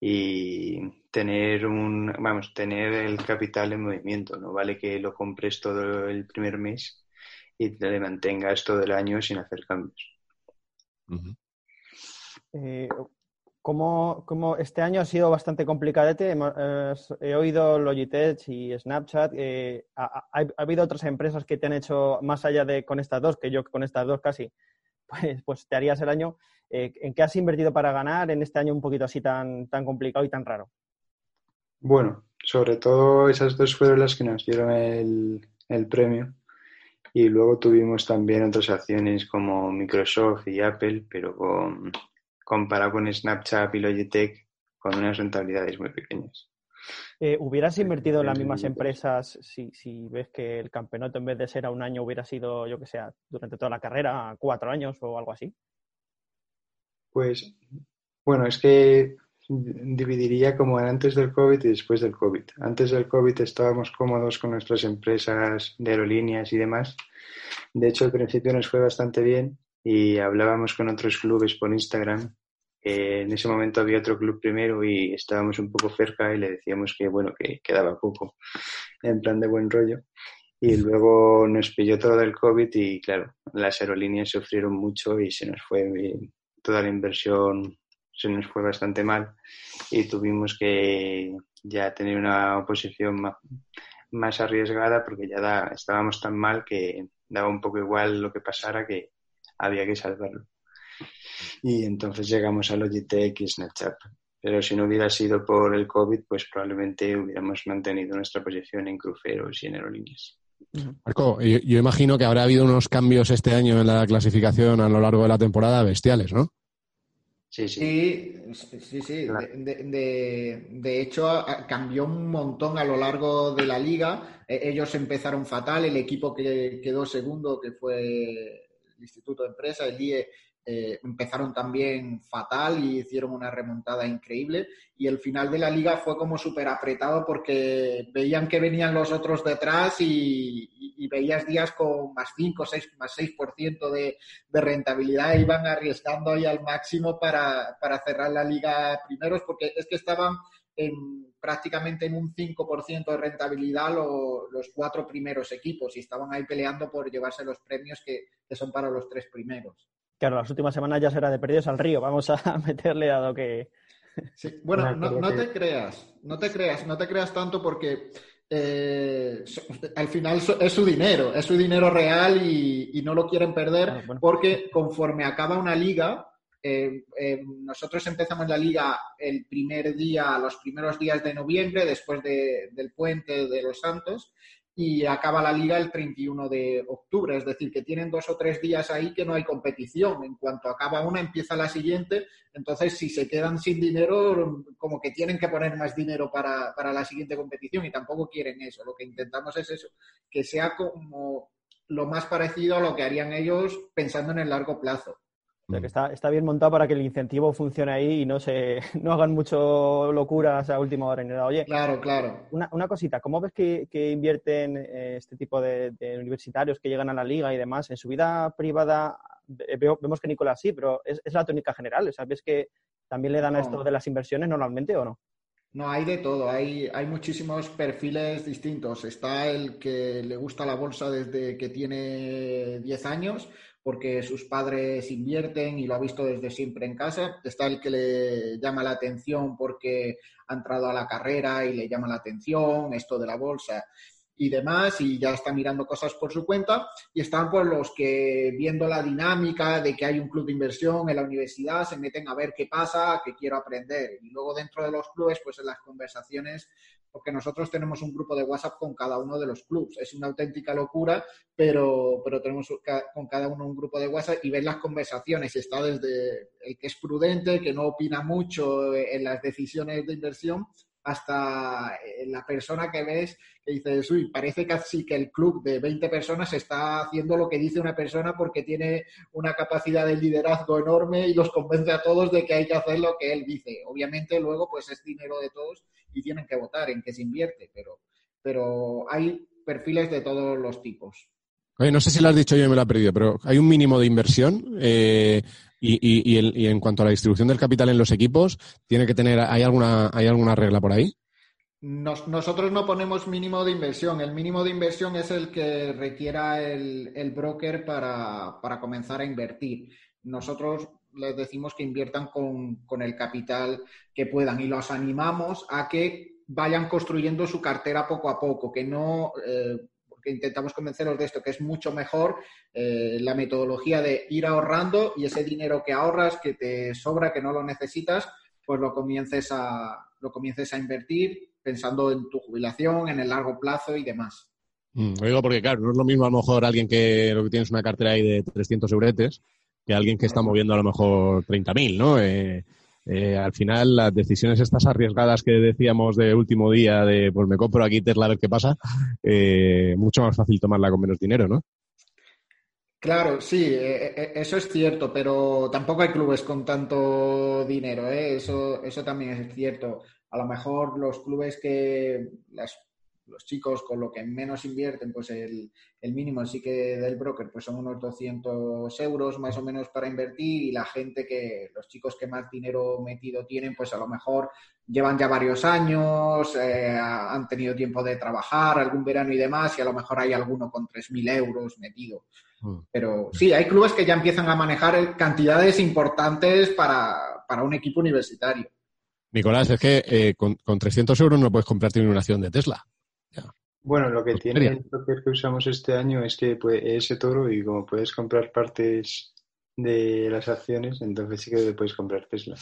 y tener un, vamos, tener el capital en movimiento. No vale que lo compres todo el primer mes y te le mantengas todo el año sin hacer cambios. Eh, como, como este año ha sido bastante complicadete, eh, he oído Logitech y Snapchat. eh, ha habido otras empresas que te han hecho más allá de con estas dos, que yo con estas dos casi, (laughs) pues, pues te harías el año. Eh, ¿En qué has invertido para ganar en este año un poquito así tan, tan complicado y tan raro? Bueno, sobre todo esas dos fueron las que nos dieron el, el premio. Y luego tuvimos también otras acciones como Microsoft y Apple, pero con, comparado con Snapchat y Logitech, con unas rentabilidades muy pequeñas. Eh, ¿Hubieras invertido en las mismas empresas si, si ves que el campeonato en vez de ser a un año hubiera sido, yo que sé, durante toda la carrera, a cuatro años o algo así? Pues, bueno, es que dividiría como antes del COVID y después del COVID. Antes del COVID estábamos cómodos con nuestras empresas de aerolíneas y demás. De hecho, al principio nos fue bastante bien y hablábamos con otros clubes por Instagram. Eh, en ese momento había otro club primero y estábamos un poco cerca y le decíamos que, bueno, que quedaba poco en plan de buen rollo. Y luego nos pilló todo el COVID y, claro, las aerolíneas sufrieron mucho y se nos fue eh, toda la inversión se nos fue bastante mal y tuvimos que ya tener una posición más, más arriesgada porque ya da, estábamos tan mal que daba un poco igual lo que pasara que había que salvarlo. Y entonces llegamos a Logitech y Snapchat. Pero si no hubiera sido por el COVID, pues probablemente hubiéramos mantenido nuestra posición en cruceros y en aerolíneas. Marco, yo, yo imagino que habrá habido unos cambios este año en la clasificación a lo largo de la temporada bestiales, ¿no? Sí, sí. Sí, sí, sí. De, de- de- de hecho, a- cambió un montón a lo largo de la liga. E- Ellos empezaron fatal. El equipo que quedó segundo, que fue el Instituto de Empresa, el IE, eh, empezaron también fatal y hicieron una remontada increíble. Y el final de la liga fue como súper apretado porque veían que venían los otros detrás y, y- y veías días con más 5, 6, más 6% de, de rentabilidad e iban arriesgando ahí al máximo para, para cerrar la liga primeros, porque es que estaban en, prácticamente en un 5% de rentabilidad lo- los cuatro primeros equipos y estaban ahí peleando por llevarse los premios que, que son para los tres primeros. Claro, las últimas semanas ya será de perdidos al río. Vamos a (laughs) meterle a lo que. Sí, Bueno, no, te creas, no te creas, no te creas tanto porque eh, al final so- es su dinero, es su dinero real y, y no lo quieren perder Ah, bueno. porque conforme acaba una liga, eh, eh, nosotros empezamos la liga el primer día, los primeros días de noviembre, después de- del puente de los Santos, y acaba la liga el 31 de octubre, es decir, que tienen dos o tres días ahí que no hay competición. En cuanto acaba una, empieza la siguiente, entonces si se quedan sin dinero, como que tienen que poner más dinero para, para la siguiente competición y tampoco quieren eso. Lo que intentamos es eso, que sea como lo más parecido a lo que harían ellos pensando en el largo plazo. O sea, que está, está bien montado para que el incentivo funcione ahí y no se (laughs) no hagan mucho locuras a última hora nada. Oye, Claro, claro. una, una cosita, ¿cómo ves que, que invierten eh, este tipo de, de universitarios que llegan a la liga y demás? En su vida privada ve- veo- vemos que Nicolás sí, pero es, es la tónica general. O sea, ¿ves que también le dan a No. esto de las inversiones normalmente o no? No, hay de todo, hay, hay muchísimos perfiles distintos. Está el que le gusta la bolsa desde que tiene 10 años, porque sus padres invierten y lo ha visto desde siempre en casa. Está el que le llama la atención porque ha entrado a la carrera y le llama la atención esto de la bolsa y demás, y ya está mirando cosas por su cuenta. Y están pues los que viendo la dinámica de que hay un club de inversión en la universidad, se meten a ver qué pasa, qué quiero aprender. Y luego dentro de los clubes, pues en las conversaciones, porque nosotros tenemos un grupo de WhatsApp con cada uno de los clubs. Es una auténtica locura, pero, pero tenemos con cada uno un grupo de WhatsApp y ves las conversaciones. Está desde el que es prudente, que no opina mucho en las decisiones de inversión, hasta eh, la persona que ves que dices, uy, parece casi que el club de 20 personas está haciendo lo que dice una persona porque tiene una capacidad de liderazgo enorme y los convence a todos de que hay que hacer lo que él dice. Obviamente luego pues es dinero de todos y tienen que votar en qué se invierte, pero, pero hay perfiles de todos los tipos. Oye, no sé si lo has dicho yo me lo he perdido, pero hay un mínimo de inversión eh, y, y- y el- y en cuanto a la distribución del capital en los equipos, tiene que tener, ¿hay alguna, hay alguna regla por ahí? Nos- nosotros no ponemos mínimo de inversión. El mínimo de inversión es el que requiera el, el broker para, para comenzar a invertir. Nosotros les decimos que inviertan con, con el capital que puedan y los animamos a que vayan construyendo su cartera poco a poco, que no, eh, intentamos convencerlos de esto, que es mucho mejor eh, la metodología de ir ahorrando y ese dinero que ahorras, que te sobra, que no lo necesitas, pues lo comiences a, lo comiences a invertir pensando en tu jubilación, en el largo plazo y demás. Mm, lo digo porque, claro, no es lo mismo a lo mejor alguien que lo que tienes una cartera ahí de 300 euretes que alguien que está moviendo a lo mejor 30.000, ¿no? Eh, eh, al final, las decisiones estas arriesgadas que decíamos de último día, de pues me compro aquí Tesla a ver qué pasa, eh, mucho más fácil tomarla con menos dinero, ¿no? Claro, sí, eh, eh, eso es cierto, pero tampoco hay clubes con tanto dinero. Eso, eso también es cierto. A lo mejor los clubes que las- los chicos con lo que menos invierten, pues el, el mínimo sí que del broker, pues son unos 200 euros más o menos para invertir y la gente que, los chicos que más dinero metido tienen, pues a lo mejor llevan ya varios años, eh, han tenido tiempo de trabajar, algún verano y demás, y a lo mejor hay alguno con 3.000 euros metido. Pero sí, hay clubes que ya empiezan a manejar cantidades importantes para, para un equipo universitario. Nicolás, es que eh, con, con 300 euros no puedes comprarte una acción de Tesla. Bueno, lo que tiene Feria. el broker que usamos este año es que puede- ese toro y como puedes comprar partes de las acciones, entonces sí que puedes comprar Tesla.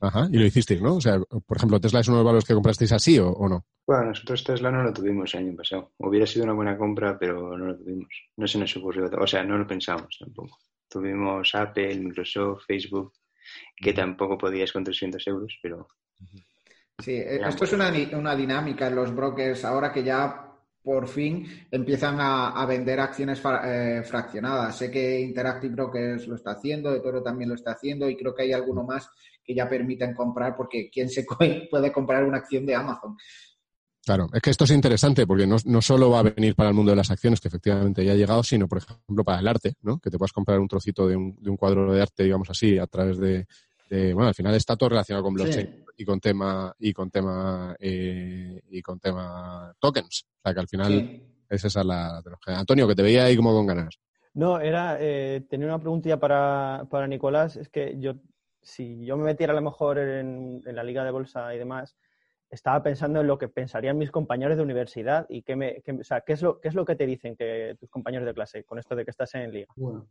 Ajá, y lo hicisteis, ¿no? O sea, por ejemplo, ¿Tesla es uno de los valores que comprasteis así o, o no? Bueno, nosotros Tesla no lo tuvimos el año pasado. Hubiera sido una buena compra, pero no lo tuvimos. No se nos ocurrió, o sea, no lo pensamos tampoco. Tuvimos Apple, Microsoft, Facebook, que tampoco podías con 300 euros, pero Sí, eh, esto es una, ni- una dinámica en los brokers ahora que ya por fin empiezan a, a vender acciones fra- eh, fraccionadas. Sé que Interactive Brokers lo está haciendo, De Toro también lo está haciendo y creo que hay alguno más que ya permiten comprar porque ¿quién se co- (laughs) puede comprar una acción de Amazon? Claro, es que esto es interesante porque no, no solo va a venir para el mundo de las acciones, que efectivamente ya ha llegado, sino, por ejemplo, para el arte, ¿no? Que te puedas comprar un trocito de un, de un cuadro de arte, digamos así, a través de, de- bueno, al final está todo relacionado con blockchain y con tema y con tema eh, y con tema tokens, o sea que al final Sí. es esa la tecnología. Antonio, que te veía ahí como con ganas. No, era, eh, tenía una preguntilla para, para Nicolás. Es que yo, si yo me metiera a lo mejor en, en la liga de bolsa y demás, estaba pensando en lo que pensarían mis compañeros de universidad y qué, me, qué- o sea, ¿qué, es lo, qué es lo que te dicen que tus compañeros de clase con esto de que estás en liga. Bueno,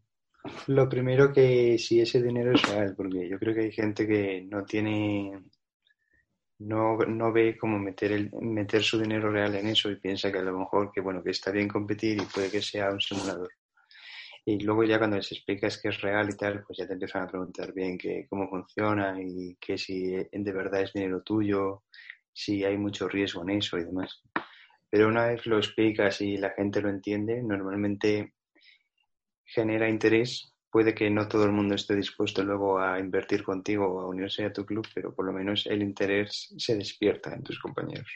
lo primero que si ese dinero es real, porque yo creo que hay gente que no tiene, no, no ve cómo meter el, meter su dinero real en eso y piensa que a lo mejor que bueno, que está bien competir y puede que sea un simulador. Y luego ya cuando les explicas que es real y tal, pues ya te empiezan a preguntar bien que cómo funciona y que si de verdad es dinero tuyo, si hay mucho riesgo en eso y demás. Pero una vez lo explicas y la gente lo entiende, normalmente genera interés. Puede que no todo el mundo esté dispuesto luego a invertir contigo o a unirse a tu club, pero por lo menos el interés se despierta en tus compañeros.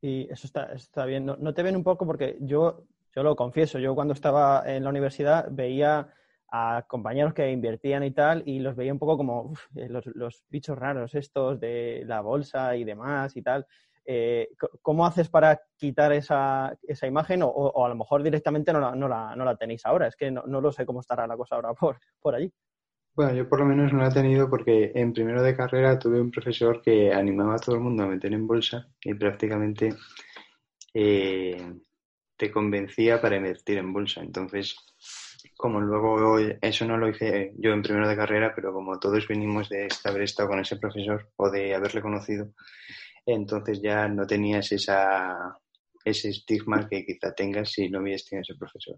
Y eso está, está bien. No, te ven un poco porque yo, yo lo confieso, yo cuando estaba en la universidad veía a compañeros que invertían y tal y los veía un poco como eh, los, los bichos raros estos de la bolsa y demás y tal. Eh, ¿Cómo haces para quitar esa, esa imagen o, o a lo mejor directamente no la, no la, no la tenéis ahora? Es que no, no lo sé cómo estará la cosa ahora por, por allí. Bueno, yo por lo menos no lo he tenido porque en primero de carrera tuve un profesor que animaba a todo el mundo a meter en bolsa y prácticamente eh, te convencía para invertir en bolsa. Entonces, como luego eso no lo hice yo en primero de carrera, pero como todos venimos de haber estado con ese profesor o de haberle conocido, entonces ya no tenías esa, ese estigma que quizá tengas si no hubieras tenido ese profesor.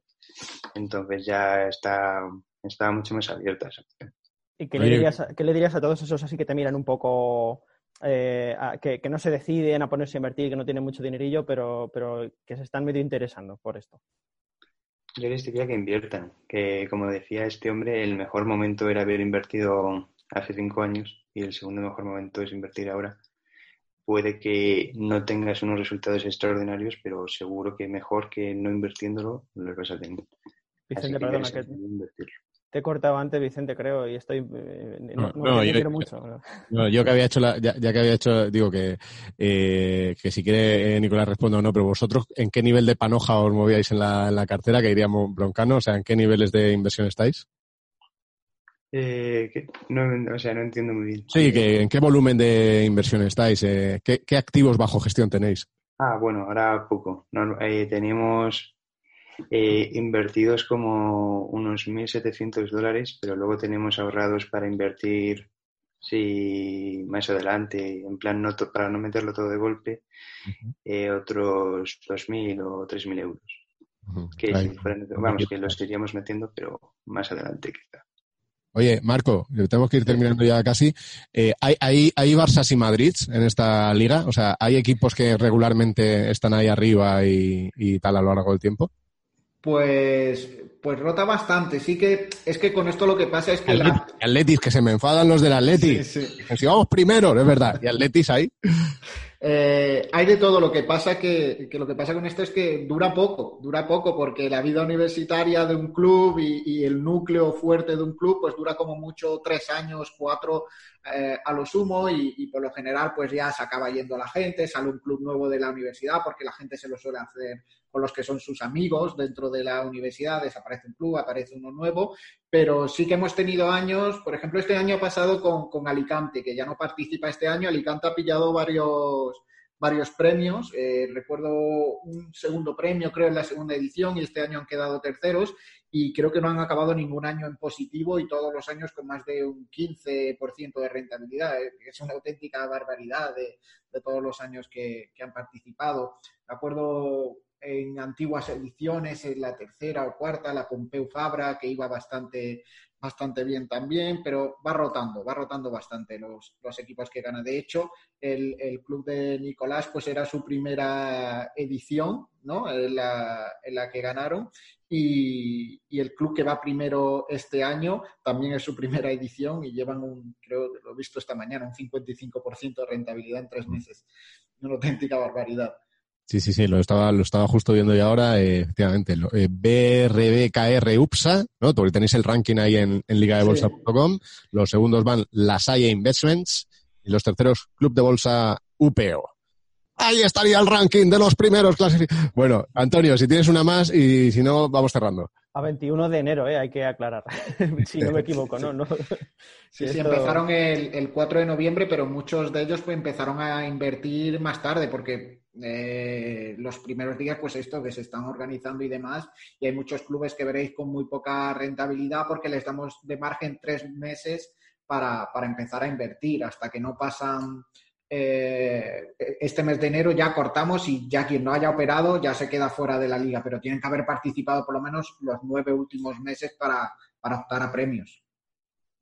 Entonces ya está, estaba mucho más abierta esa opción. ¿Y qué le, dirías a, qué le dirías a todos esos así que te miran un poco, eh, a- que, que no se deciden a ponerse a invertir, que no tienen mucho dinerillo, pero, pero que se están medio interesando por esto? Yo les diría que inviertan, que como decía este hombre, el mejor momento era haber invertido hace cinco años y el segundo mejor momento es invertir ahora. Puede que no tengas unos resultados extraordinarios, pero seguro que mejor que no invirtiéndolo los vas a tener. Así Vicente, que perdona, que te he cortado antes, Vicente, creo, y estoy... eh, no, No, no, no, yo- quiero mucho. ¿no? Yo que había hecho, la- ya, ya que había hecho, digo que, eh, que si quiere eh, Nicolás responda o no, pero vosotros, ¿en qué nivel de panoja os movíais en la, en la cartera? Que diríamos broncano, o sea, ¿en qué niveles de inversión estáis? Eh, que- no, o sea, no entiendo muy bien. Sí, que, ¿en qué volumen de inversión estáis? Eh, ¿qué, qué activos bajo gestión tenéis? Ah, bueno, ahora poco. No, eh, tenemos eh, invertidos como unos 1.700 dólares, pero luego tenemos ahorrados para invertir, sí, más adelante, en plan no para no meterlo todo de golpe, eh, otros 2.000 o 3.000 euros. Que si fueran- vamos, que los iríamos metiendo, pero más adelante quizá. Oye, Marco, tenemos que ir terminando ya casi. Eh, ¿hay, hay, ¿Hay Barças y Madrids en esta liga? O sea, ¿hay equipos que regularmente están ahí arriba y, y tal a lo largo del tiempo? Pues, pues rota bastante. Sí que es que con esto lo que pasa es que la, Atletis, Atletis, que se me enfadan los del Atletis. Sí, Si vamos primero, es verdad. Y Atletis ahí. Eh, hay de todo. Lo que pasa que, que lo que pasa con esto es que dura poco, dura poco, porque la vida universitaria de un club y, y el núcleo fuerte de un club, pues dura como mucho tres años, cuatro eh, a lo sumo, y, por lo general, pues ya se acaba yendo la gente, sale un club nuevo de la universidad, porque la gente se lo suele hacer con los que son sus amigos dentro de la universidad, desaparece un club, aparece uno nuevo, pero sí que hemos tenido años, por ejemplo, este año pasado con, con Alicante, que ya no participa este año, Alicante ha pillado varios, varios premios. Eh, recuerdo un segundo premio, creo, en la segunda edición y este año han quedado terceros y creo que no han acabado ningún año en positivo y todos los años con más de un 15% de rentabilidad. Eh, Es una auténtica barbaridad de, todos los años que, que han participado. Me acuerdo en antiguas ediciones, en la tercera o cuarta, la Pompeu Fabra, que iba bastante, bastante bien también, pero va rotando, va rotando bastante los, los equipos que ganan. De hecho, el, el club de Nicolás, pues era su primera edición, ¿no? En la, en la que ganaron. Y, y el club que va primero este año también es su primera edición y llevan un, creo, lo he visto esta mañana, un 55% de rentabilidad en tres meses. Una auténtica barbaridad. Sí, sí, sí, lo estaba, lo estaba justo viendo yo ahora, eh, efectivamente. Lo, eh, BRBKR UPSA, ¿no? Porque tenéis el ranking ahí en, en ligadebolsa.com. Los segundos van La Salle Investments y los terceros Club de Bolsa UPO. Ahí estaría el ranking de los primeros clasificados. Bueno, Antonio, si tienes una más y si no, vamos cerrando. A 21 de enero, eh, hay que aclarar. (laughs) si no me equivoco, ¿no? no. Sí, sí, Esto- empezaron el, el 4 de noviembre, pero muchos de ellos pues, empezaron a invertir más tarde porque eh, los primeros días, pues esto, que se están organizando y demás, y hay muchos clubes que veréis con muy poca rentabilidad porque les damos de margen tres meses para, para empezar a invertir, hasta que no pasan eh, este mes de enero ya cortamos y ya quien no haya operado ya se queda fuera de la liga, pero tienen que haber participado por lo menos los nueve últimos meses para, para optar a premios.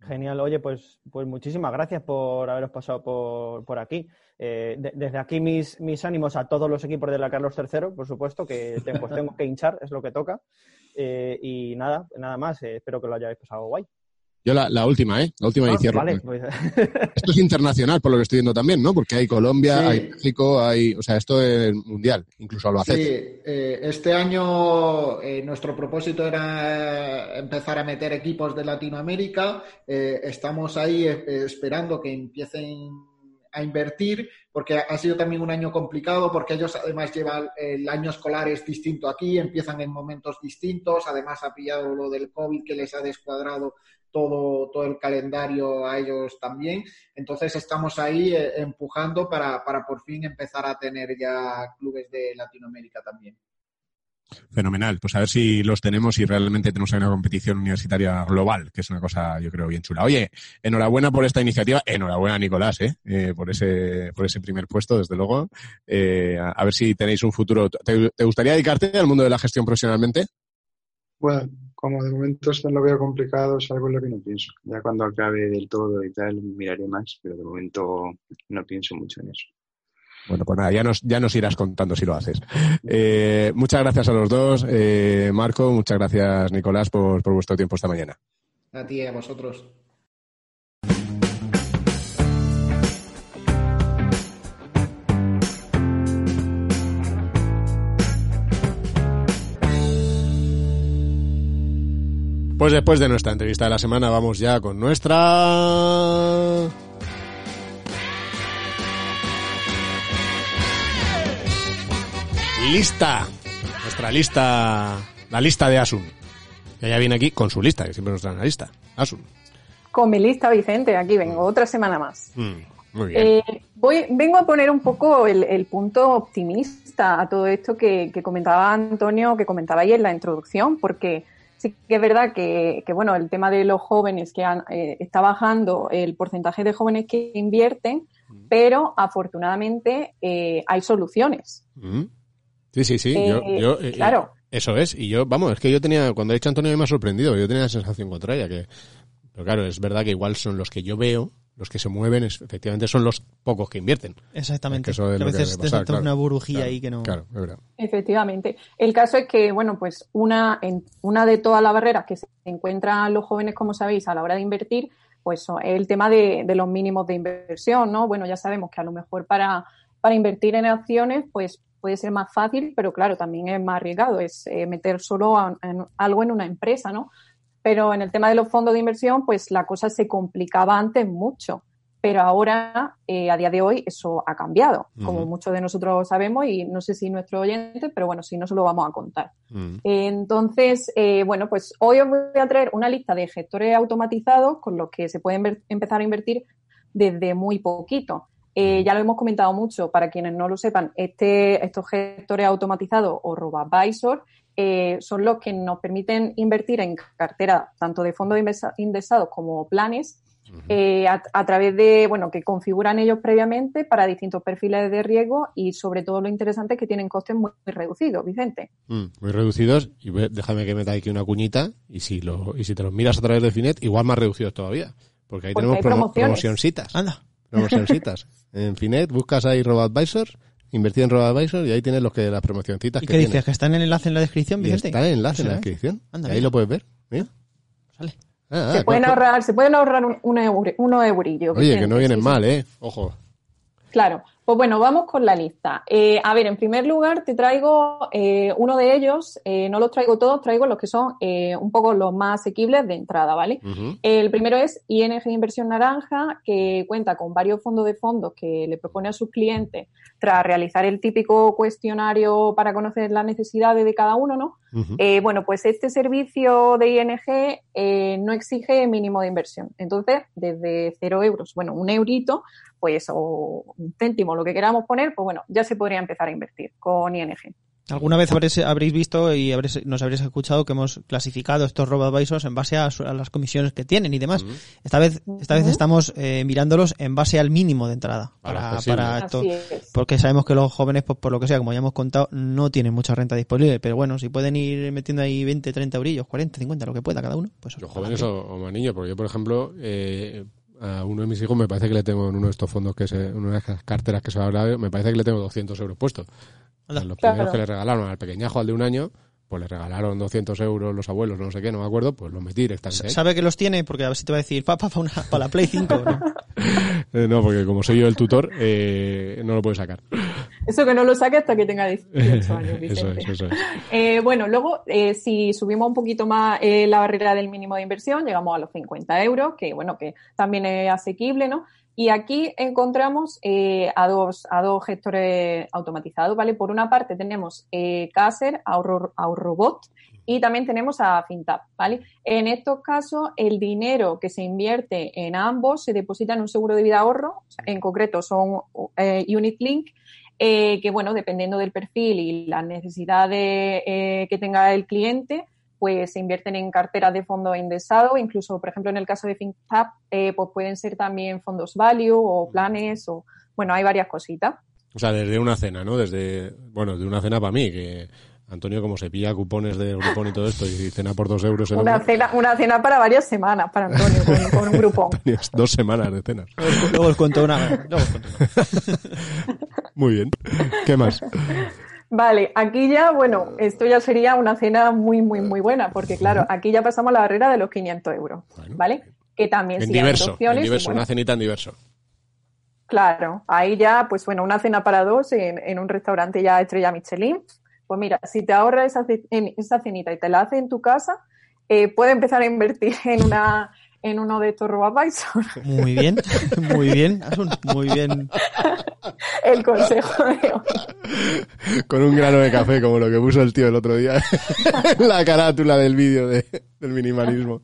Genial, oye, pues, pues muchísimas gracias por haberos pasado por, por aquí. Eh, de- desde aquí mis, mis ánimos a todos los equipos de la Carlos III, por supuesto, que te- pues tengo que hinchar, es lo que toca. Eh, y nada, nada más, espero que lo hayáis pasado guay. Yo la, la última, ¿eh? La última Ah, y cierro. vale, pues- (laughs) Esto es internacional, por lo que estoy viendo también, ¿no? Porque hay Colombia, Sí. hay México, hay... O sea, esto es mundial, incluso lo Sí, eh, este año eh, nuestro propósito era empezar a meter equipos de Latinoamérica. Eh, estamos ahí eh, esperando que empiecen a invertir, porque ha sido también un año complicado, porque ellos además llevan el año escolar es distinto aquí, empiezan en momentos distintos, además ha pillado lo del COVID que les ha descuadrado todo, todo el calendario a ellos también. Entonces estamos ahí eh, empujando para, para por fin empezar a tener ya clubes de Latinoamérica también. Fenomenal. Pues a ver si los tenemos y realmente tenemos ahí una competición universitaria global, que es una cosa, yo creo, bien chula. Oye, enhorabuena por esta iniciativa. Enhorabuena, Nicolás, ¿eh? Eh, por ese por ese primer puesto, desde luego. Eh, a, a ver si tenéis un futuro. ¿Te, te gustaría dedicarte al mundo de la gestión profesionalmente? Bueno, como de momento esto lo veo complicado, es algo en lo que no pienso. Ya cuando acabe del todo y tal, miraré más, pero de momento no pienso mucho en eso. Bueno, pues nada, ya nos, ya nos irás contando si lo haces. Eh, muchas gracias a los dos. Eh, Marco, muchas gracias, Nicolás, por, por vuestro tiempo esta mañana. A ti y a vosotros. Pues después de nuestra entrevista de la semana, vamos ya con nuestra. Lista. Nuestra lista. La lista de Asun. Ella viene aquí con su lista, que siempre nos trae una lista. Asun. Con mi lista, Vicente, aquí vengo, otra semana más. Mm, muy bien. Eh, voy, vengo a poner un poco el, el punto optimista a todo esto que, que comentaba Antonio, que comentaba ahí en la introducción, porque sí que es verdad que, que, bueno, el tema de los jóvenes que han, eh, está bajando el porcentaje de jóvenes que invierten, pero afortunadamente eh, hay soluciones. Mm. Sí, sí, sí. Eh, yo, yo, eh, claro. Eso es. Y yo, vamos, es que yo tenía, cuando ha dicho Antonio me ha sorprendido. Yo tenía la sensación contraria. que Pero claro, es verdad que igual son los que yo veo, los que se mueven, es- efectivamente son los pocos que invierten. Exactamente. Es que eso es Que a lo que veces te claro. una burbujilla Claro, ahí que no. Claro, es verdad. Efectivamente. El caso es que, bueno, pues una, en, una de todas las barreras que se encuentran los jóvenes, como sabéis, a la hora de invertir, pues es el tema de, de los mínimos de inversión, ¿no? Bueno, ya sabemos que a lo mejor para, para invertir en acciones, pues puede ser más fácil, pero claro, también es más arriesgado, es eh, meter solo a- en- algo en una empresa, ¿no? Pero en el tema de los fondos de inversión, pues la cosa se complicaba antes mucho. Pero ahora, eh, a día de hoy, eso ha cambiado, como muchos de nosotros sabemos, y no sé si nuestros oyentes, pero bueno, si no se lo vamos a contar. Entonces, eh, bueno, pues hoy os voy a traer una lista de gestores automatizados con los que se pueden empezar a invertir desde muy poquito. Eh, ya lo hemos comentado mucho, para quienes no lo sepan, este, estos gestores automatizados o RoboAdvisor eh, son los que nos permiten invertir en cartera tanto de fondos indexados como planes eh, a, a través de, bueno, que configuran ellos previamente para distintos perfiles de riesgo y sobre todo lo interesante es que tienen costes muy, muy reducidos, Vicente. Mm, muy reducidos. Y ve- déjame que meta aquí una cuñita. Y si, lo, y si te los miras a través de Finet, igual más reducidos todavía. Porque ahí Porque tenemos promo- promocioncitas. Anda. Promocioncitas. (laughs) en Finet buscas ahí RoboAdvisor, invertir en RoboAdvisor y ahí tienes los que, las promocioncitas ¿Y que qué dices? ¿Que está en el enlace en la descripción, Y Vicente? está el enlace en la descripción. Anda, y ahí mira. lo puedes ver. Mira. Sale. Ah, se ah, pueden ahorrar, se pueden ahorrar un, un euro- unos eurillos. Oye, que no vienen sí. mal, ¿eh? Ojo. Claro, pues bueno, vamos con la lista. Eh, a ver, en primer lugar te traigo eh, uno de ellos, eh, no los traigo todos, traigo los que son un poco los más asequibles de entrada, ¿vale? El primero es ING Inversión Naranja, que cuenta con varios fondos de fondos que le propone a sus clientes tras realizar el típico cuestionario para conocer las necesidades de cada uno, ¿no? Bueno, pues este servicio de ING no exige mínimo de inversión. Entonces, desde cero euros, bueno, un eurito, pues, o un céntimo, lo que queramos poner, pues bueno, ya se podría empezar a invertir con ING. Alguna vez habréis, habréis visto y habréis- nos habréis escuchado que hemos clasificado estos robo-advisors en base a, su- a las comisiones que tienen y demás. Esta vez, esta vez estamos eh, mirándolos en base al mínimo de entrada. Para Para, esto. Es. Porque sabemos que los jóvenes, pues por lo que sea, como ya hemos contado, no tienen mucha renta disponible. Pero bueno, si pueden ir metiendo ahí 20, 30 eurillos, 40, 50, lo que pueda cada uno, pues Los jóvenes o, o más niños, porque yo, por ejemplo, eh, a uno de mis hijos me parece que le tengo en uno de estos fondos, que se, en una de esas carteras que se va a hablar, me parece que le tengo 200 euros puestos. Anda. los Claro. primeros que le regalaron al pequeñajo, al de un año, pues le regalaron 200 euros los abuelos, no sé qué, no me acuerdo, pues los metí directamente. ¿Sabe que los tiene? Porque a ver si te va a decir, papá, para, una, para la Play 5. ¿no? (laughs) Eh, no, porque como soy yo el tutor, eh, no lo puede sacar. Eso que no lo saque hasta que tenga (laughs) 18 años, eso es, eso es. Eh, bueno, luego, eh, si subimos un poquito más eh, la barrera del mínimo de inversión, llegamos a los 50 euros, que bueno, que también es asequible, ¿no? Y aquí encontramos eh, a, dos, a dos gestores automatizados, ¿vale? Por una parte tenemos eh, Caser, Ahorro, Ahorrobot, y también tenemos a FinTap, ¿vale? En estos casos, el dinero que se invierte en ambos se deposita en un seguro de vida ahorro, en concreto son eh, Unit Link, eh, que bueno, dependiendo del perfil y las necesidades eh, que tenga el cliente, pues se invierten en carteras de fondos indexados, incluso, por ejemplo, en el caso de FinTap, eh, pues pueden ser también fondos value o planes, o bueno, hay varias cositas. O sea, desde una cena, ¿no? Desde, bueno, de una cena para mí, que Antonio como se pilla cupones de grupón y todo esto y cena por dos euros el Una cena, una cena para varias semanas para Antonio con, con un grupo. (laughs) tenías dos semanas de cenas. Luego os cuento una. luego os cuento una. (laughs) Muy bien. ¿Qué más? Vale, aquí ya, bueno, esto ya sería una cena muy, muy, muy buena, porque claro, aquí ya pasamos la barrera de los 500 euros, Bueno. ¿vale? Que también En sí hay diverso, opciones. en diverso, bueno, una cenita en diverso. Claro, ahí ya, pues bueno, una cena para dos en, en un restaurante ya estrella Michelin. Pues mira, si te ahorras esa, en- esa cenita y te la haces en tu casa, eh, puedes empezar a invertir (laughs) en una en uno de estos RoboAdvisor. Muy bien, (laughs) muy bien, Asun, muy bien. (laughs) El consejo de hoy. Con un grano de café, como lo que puso el tío el otro día la carátula del vídeo de- del minimalismo.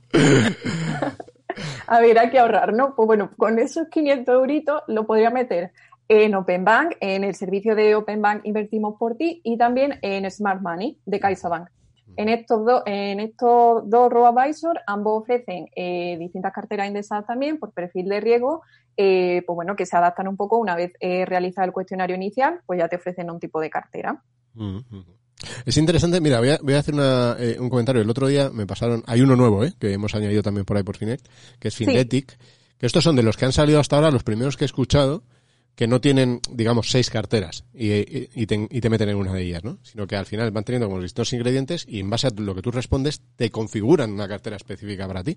A ver, hay que ahorrar, ¿no? Pues bueno, con esos 500 euritos lo podría meter en Open Bank, en el servicio de Open Bank Invertimos por ti y también en Smart Money de CaixaBank. En estos, dos en estos dos RoboAdvisor, ambos ofrecen eh, distintas carteras indexadas también por perfil de riesgo, eh, pues bueno, que se adaptan un poco una vez eh, realizado el cuestionario inicial, pues ya te ofrecen un tipo de cartera. Mm. Es interesante, mira, voy a, voy a hacer una, eh, un comentario. El otro día me pasaron, hay uno nuevo, ¿eh? que hemos añadido también por ahí por Finet, que es Finletic, que estos son de los que han salido hasta ahora, los primeros que he escuchado, que no tienen, digamos, seis carteras y, y- y te, y te meten en una de ellas, ¿no? Sino que al final van teniendo como distintos ingredientes y en base a lo que tú respondes te configuran una cartera específica para ti.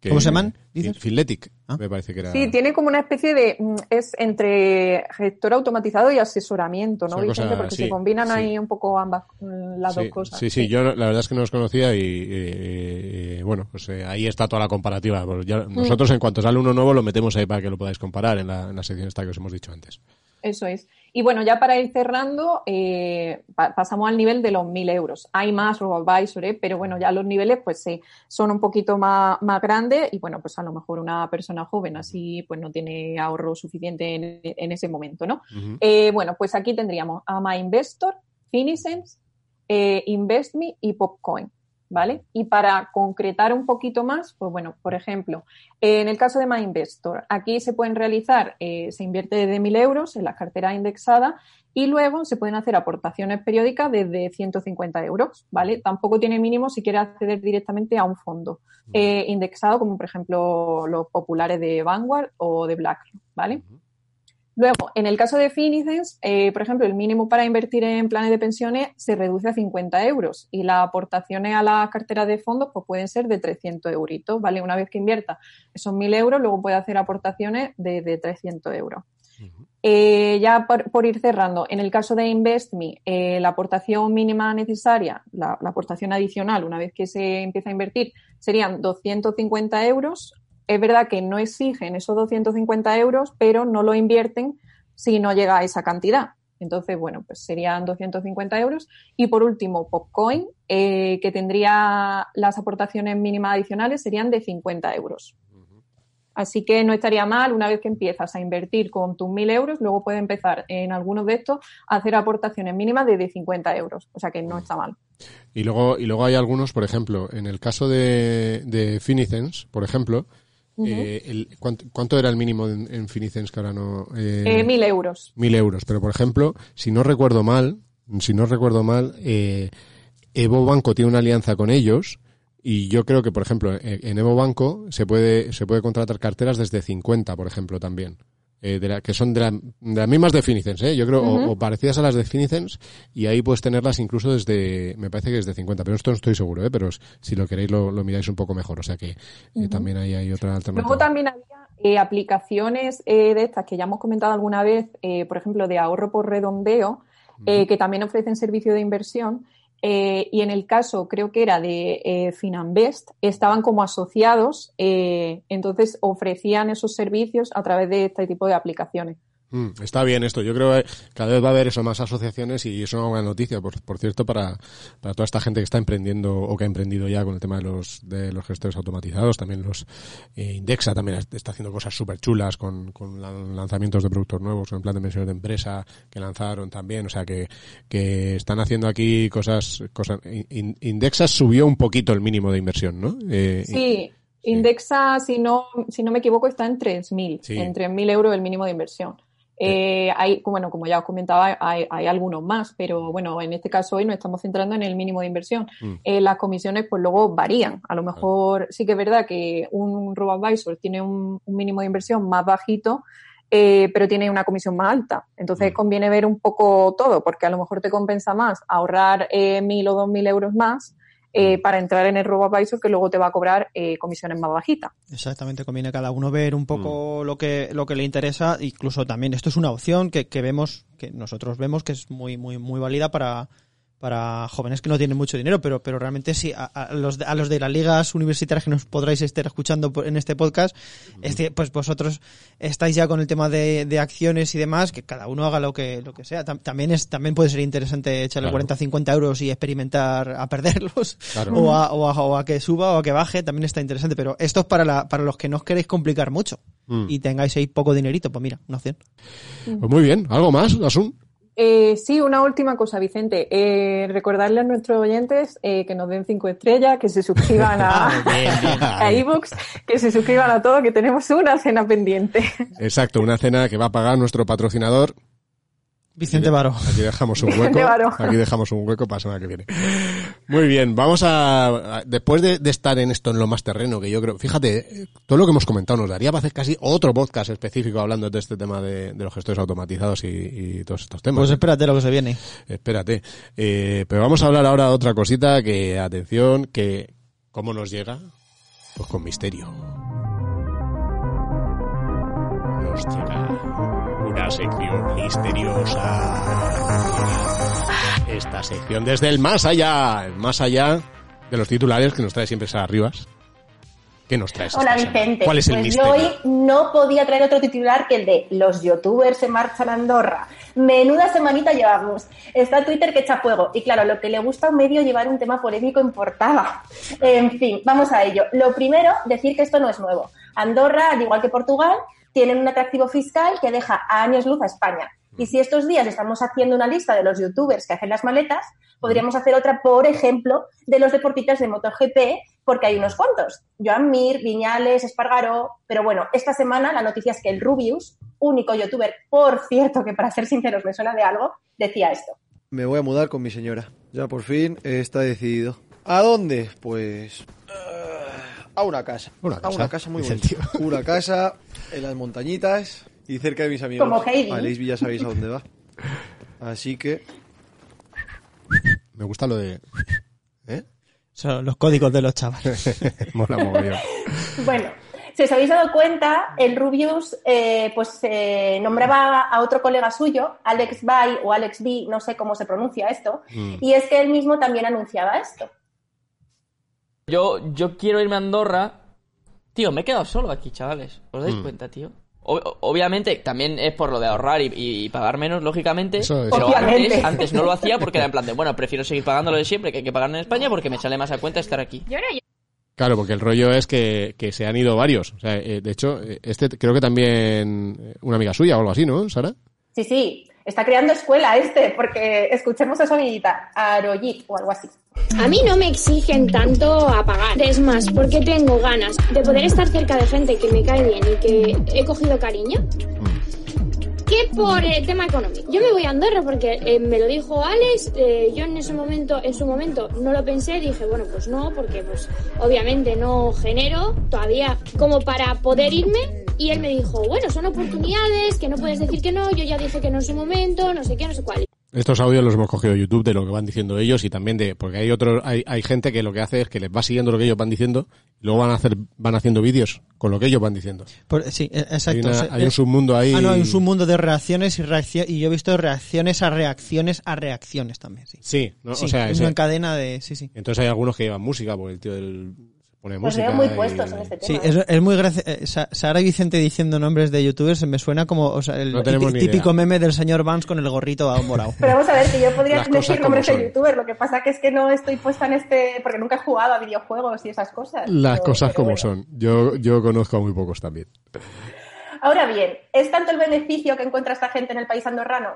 Que- ¿Cómo se llaman? Finletic, Ah. me parece que era. Sí, tiene como una especie de. mm, Es entre gestor automatizado y asesoramiento, Es ¿no, cosa- Porque sí, se combinan sí. ahí un poco ambas, mm, las sí, dos cosas. Sí, sí, yo la verdad es que no los conocía y, bueno, pues eh, ahí está toda la comparativa. Pues ya- Mm. nosotros en cuanto sale uno nuevo lo metemos ahí para que lo podáis comparar en la, en la sección esta que os hemos dicho antes. Eso es. Y bueno, ya para ir cerrando, eh, pa- pasamos al nivel de los 1.000 euros. Hay más RoboAdvisor, ¿eh? pero bueno, ya los niveles pues sí, son un poquito más, más grandes y bueno, pues a lo mejor una persona joven así pues no tiene ahorro suficiente en, en ese momento, ¿no? Eh, bueno, pues aquí tendríamos a MyInvestor, Finicens, eh, InvestMe y Popcoin, ¿vale? Y para concretar un poquito más, pues bueno, por ejemplo, en el caso de MyInvestor, aquí se pueden realizar, eh, se invierte desde 1.000 euros en las carteras indexadas y luego se pueden hacer aportaciones periódicas desde 150 euros, ¿vale? Tampoco tiene mínimo si quiere acceder directamente a un fondo eh, indexado, como por ejemplo los populares de Vanguard o de BlackRock, ¿vale? Luego, en el caso de Finicens, eh, por ejemplo, el mínimo para invertir en planes de pensiones se reduce a 50 euros y las aportaciones a las carteras de fondos pues, pueden ser de 300 euritos, ¿vale? Una vez que invierta esos 1.000 euros, luego puede hacer aportaciones de, de 300 euros. Eh, ya por, por ir cerrando, en el caso de InvestMe, eh, la aportación mínima necesaria, la, la aportación adicional, una vez que se empieza a invertir, serían 250 euros. Es verdad que no exigen esos 250 euros, pero no lo invierten si no llega a esa cantidad. Entonces, bueno, pues serían 250 euros. Y por último, Popcoin, eh, que tendría las aportaciones mínimas adicionales, serían de 50 euros. Así que no estaría mal, una vez que empiezas a invertir con tus 1.000 euros, luego puedes empezar en algunos de estos a hacer aportaciones mínimas de, de 50 euros. O sea que no está mal. Y luego, y luego hay algunos, por ejemplo, en el caso de, de Finicens, por ejemplo, Eh, el- ¿cuánto, cuánto era el mínimo en, en Finicens que ahora no? Eh, Eh, 1.000 euros. Mil euros. Pero, por ejemplo, si no recuerdo mal, si no recuerdo mal, Evo Banco tiene una alianza con ellos y yo creo que, por ejemplo, en en Evo Banco se puede, se puede contratar carteras desde 50, por ejemplo, también. Eh, de la- que son de, la- de las mismas de Finicens, ¿eh? yo creo, o- parecidas a las de Finicens, y ahí puedes tenerlas incluso desde, me parece que desde 50, pero esto no estoy seguro, ¿eh? pero si lo queréis lo, lo miráis un poco mejor, o sea que eh, también ahí hay otra alternativa. Luego también había eh, aplicaciones eh, de estas que ya hemos comentado alguna vez, por ejemplo, de ahorro por redondeo, que también ofrecen servicio de inversión. Eh, y en el caso, creo que era de eh, Finanbest, estaban como asociados, eh, entonces ofrecían esos servicios a través de este tipo de aplicaciones. Mm, está bien esto. Yo creo que cada vez va a haber eso, más asociaciones y es una buena noticia, por, por cierto, para, para toda esta gente que está emprendiendo o que ha emprendido ya con el tema de los, de los gestores automatizados. También los eh, Indexa también está haciendo cosas súper chulas con, con lan- lanzamientos de productos nuevos, con el plan de pensiones de empresa que lanzaron también. O sea que, que están haciendo aquí cosas, cosas. In- Indexa subió un poquito el mínimo de inversión, ¿no? Eh, Sí, Indexa, si no, si no me equivoco, está en 3.000, Sí. en 3.000 euros el mínimo de inversión. Eh, hay, bueno, como ya os comentaba, hay, hay algunos más, pero bueno, en este caso hoy nos estamos centrando en el mínimo de inversión. Mm. Eh, las comisiones pues luego varían. A lo mejor sí que es verdad que un robo-advisor tiene un, un mínimo de inversión más bajito, eh, pero tiene una comisión más alta. Entonces conviene ver un poco todo, porque a lo mejor te compensa más ahorrar eh, mil o dos mil euros más eh, para entrar en el robo-advisor que luego te va a cobrar eh, comisiones más bajitas. Exactamente, conviene cada uno ver un poco lo que lo que le interesa, incluso también esto es una opción que, que vemos, que nosotros vemos que es muy muy muy válida para para jóvenes que no tienen mucho dinero, pero pero realmente sí a, a los de, a los de las ligas universitarias que nos podráis estar escuchando por- en este podcast, este, pues vosotros estáis ya con el tema de, de acciones y demás, que cada uno haga lo que lo que sea. Tam- también es también puede ser interesante echarle Claro. 40 50 euros y experimentar a perderlos Claro. o, a, o, a, o a que suba o a que baje, también está interesante. Pero esto es para, la, para los que no os queréis complicar mucho Mm. y tengáis ahí poco dinerito, pues mira, una opción. Pues muy bien. ¿Algo más, Asun? Eh, sí, una última cosa, Vicente. Eh, recordarle a nuestros oyentes eh, que nos den cinco estrellas, que se suscriban a, (laughs) (laughs) a iVoox, que se suscriban a todo, que tenemos una cena pendiente. Exacto, una cena que va a pagar nuestro patrocinador. Vicente Baro. Aquí dejamos un (laughs) hueco. Aquí dejamos un hueco para la semana que viene. Muy bien, vamos a, después de, de estar en esto en lo más terreno, que yo creo, fíjate, eh, todo lo que hemos comentado nos daría para hacer casi otro podcast específico hablando de este tema de, de los gestores automatizados y, y todos estos temas. Pues espérate lo que se viene. Espérate. Eh, pero vamos a hablar ahora de otra cosita que, atención, que, ¿cómo nos llega? Pues con misterio. Nos llega sección misteriosa. Esta sección desde el más allá, el más allá de los titulares que nos trae siempre Sara Rivas. ¿Qué nos traes? Hola? Vicente. ¿Cuál es el pues misterio? yo hoy no podía traer otro titular que el de los youtubers se marchan a Andorra. Menuda semanita llevamos. Está Twitter que echa fuego. Y claro, lo que le gusta a un medio llevar un tema polémico en portada. En fin, vamos a ello. Lo primero, decir que esto no es nuevo. Andorra, al igual que Portugal, tienen un atractivo fiscal que deja a años luz a España. Y si estos días estamos haciendo una lista de los youtubers que hacen las maletas, podríamos hacer otra, por ejemplo, de los deportistas de MotoGP, porque hay unos cuantos. Joan Mir, Viñales, Espargaró. Pero bueno, esta semana la noticia es que el Rubius, único youtuber, por cierto, que para ser sinceros me suena de algo, decía esto. Me voy a mudar con mi señora. Ya por fin está decidido. ¿A dónde? Pues a una casa. Una A una casa muy bonita. Una casa en las montañitas y cerca de mis amigos. Como Heidi. Vale, ya sabéis a dónde va. Así que Me gusta lo de... ¿Eh? Son los códigos de los chavales. (laughs) Mola mogollón. Bueno, si os habéis dado cuenta, el Rubius eh, pues eh, nombraba a otro colega suyo, Alex Bay o Alex B, no sé cómo se pronuncia esto, Mm. y es que él mismo también anunciaba esto. Yo, yo quiero irme a Andorra. Tío, me he quedado solo aquí, chavales. ¿Os dais Mm. cuenta, tío? O- obviamente, también es por lo de ahorrar y, y pagar menos, lógicamente. Eso es. Pero Obviamente. antes, antes no lo hacía porque era en plan de, bueno, prefiero seguir pagando lo de siempre que hay que pagar en España porque me sale más a cuenta estar aquí. Claro, porque el rollo es que, que se han ido varios. O sea, eh, de hecho, eh, este creo que también eh, una amiga suya o algo así, ¿no, Sara? Sí, sí, está creando escuela este, porque escuchemos su amiguita, Aroyit o algo así. A mí no me exigen tanto a pagar. Es más, porque tengo ganas de poder estar cerca de gente que me cae bien y que he cogido cariño. Que por el tema económico. Yo me voy a Andorra porque eh, me lo dijo Alex. eh, yo en ese momento, en su momento, no lo pensé. Dije, bueno, pues no, porque pues obviamente no genero todavía como para poder irme. Y él me dijo, bueno, son oportunidades, que no puedes decir que no. Yo ya dije que no en su momento, no sé qué, no sé cuál. Estos audios los hemos cogido de YouTube de lo que van diciendo ellos y también de porque hay otros hay, hay gente que lo que hace es que les va siguiendo lo que ellos van diciendo y luego van a hacer van haciendo vídeos con lo que ellos van diciendo. Por- sí, e- exacto. Hay, una- un submundo ahí. Ah, no, hay un submundo de reacciones y reacciones. Y yo he visto reacciones a reacciones a reacciones también, sí. Sí, ¿no? Sí, o sea, es una cadena de. Sí, sí. entonces hay algunos que llevan música porque el tío del pone Pues música. veo muy y- puestos en este tema. Sí, es, es muy gracioso. Sara y Vicente diciendo nombres de youtubers me suena como o sea, el No típico meme del señor Vance con el gorrito a morado. Pero vamos a ver, que yo podría decir como nombres de son. youtuber, lo que pasa que es que no estoy puesta en este, porque nunca he jugado a videojuegos y esas cosas. Las Pero- cosas pero como bueno. son. Yo yo conozco a muy pocos también. Ahora bien, ¿es tanto el beneficio que encuentra esta gente en el país andorrano?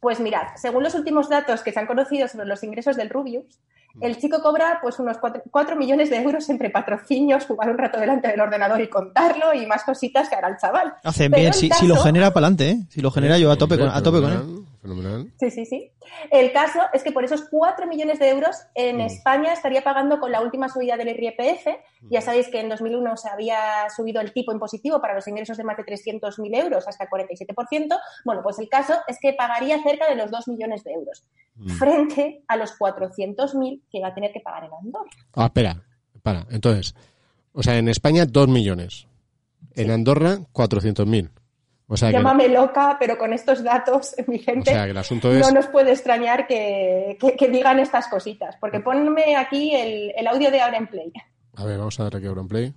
Pues mirad, según los últimos datos que se han conocido sobre los ingresos del Rubius, el chico cobra pues unos 4, millones de euros entre patrocinios, jugar un rato delante del ordenador y contarlo y más cositas que hará el chaval. Hacen Pero bien, si, caso- si lo genera para adelante, ¿eh? Si lo genera yo a tope con, a tope con él. Fenomenal. Sí, sí, sí. El caso es que por esos 4 millones de euros en España estaría pagando con la última subida del IRPF. Ya sabéis que en 2001 se había subido el tipo impositivo para los ingresos de más de 300.000 euros hasta el 47%. Bueno, pues el caso es que pagaría cerca de los 2 millones de euros frente a los 400.000 que va a tener que pagar en Andorra. Ah, espera, para. Entonces, o sea, en España 2 millones. En Andorra 400.000. O sea, que, Llámame loca, pero con estos datos, (laughs) mi o gente, sea, que el asunto es no nos puede extrañar que, que- que digan estas cositas. Porque ponme aquí el, el audio de ahora en play. A ver, vamos a darle aquí a Play.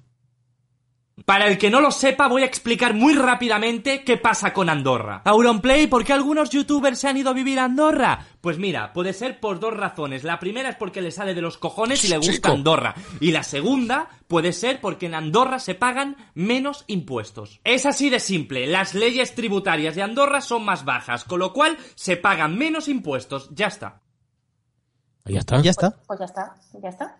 Para el que no lo sepa, voy a explicar muy rápidamente qué pasa con Andorra. Auronplay, ¿por qué algunos youtubers se han ido a vivir a Andorra? Pues mira, puede ser por dos razones. La primera es porque le sale de los cojones y le gusta Chico. Andorra. Y la segunda puede ser porque en Andorra se pagan menos impuestos. Es así de simple. Las leyes tributarias de Andorra son más bajas, con lo cual se pagan menos impuestos. Ya está. Ya está. Ya está. Pues ya está, ya está.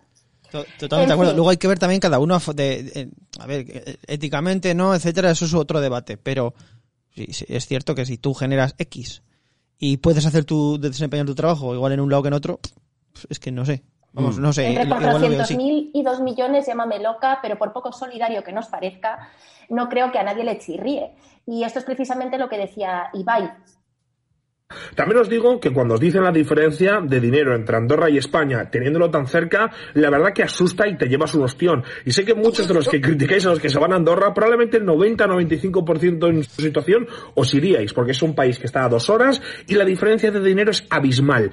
To- Totalmente En de acuerdo. fin. Luego hay que ver también cada uno, de, de- a ver, eh, éticamente, ¿no? Etcétera, eso es otro debate. Pero sí, sí, es cierto que si tú generas X y puedes hacer tu, desempeñar tu trabajo igual en un lado que en otro, pues, es que no sé. Vamos, Mm. no sé. Entre igual lo veo así. 400.000 y 2 millones, llámame loca, pero por poco solidario que nos parezca, no creo que a nadie le chirríe. Y esto es precisamente lo que decía Ibai. También os digo que cuando os dicen la diferencia de dinero entre Andorra y España, teniéndolo tan cerca, la verdad que asusta y te llevas un ostión. Y sé que muchos de los que criticáis a los que se van a Andorra, probablemente el 90-95% en su situación os iríais, porque es un país que está a dos horas y la diferencia de dinero es abismal.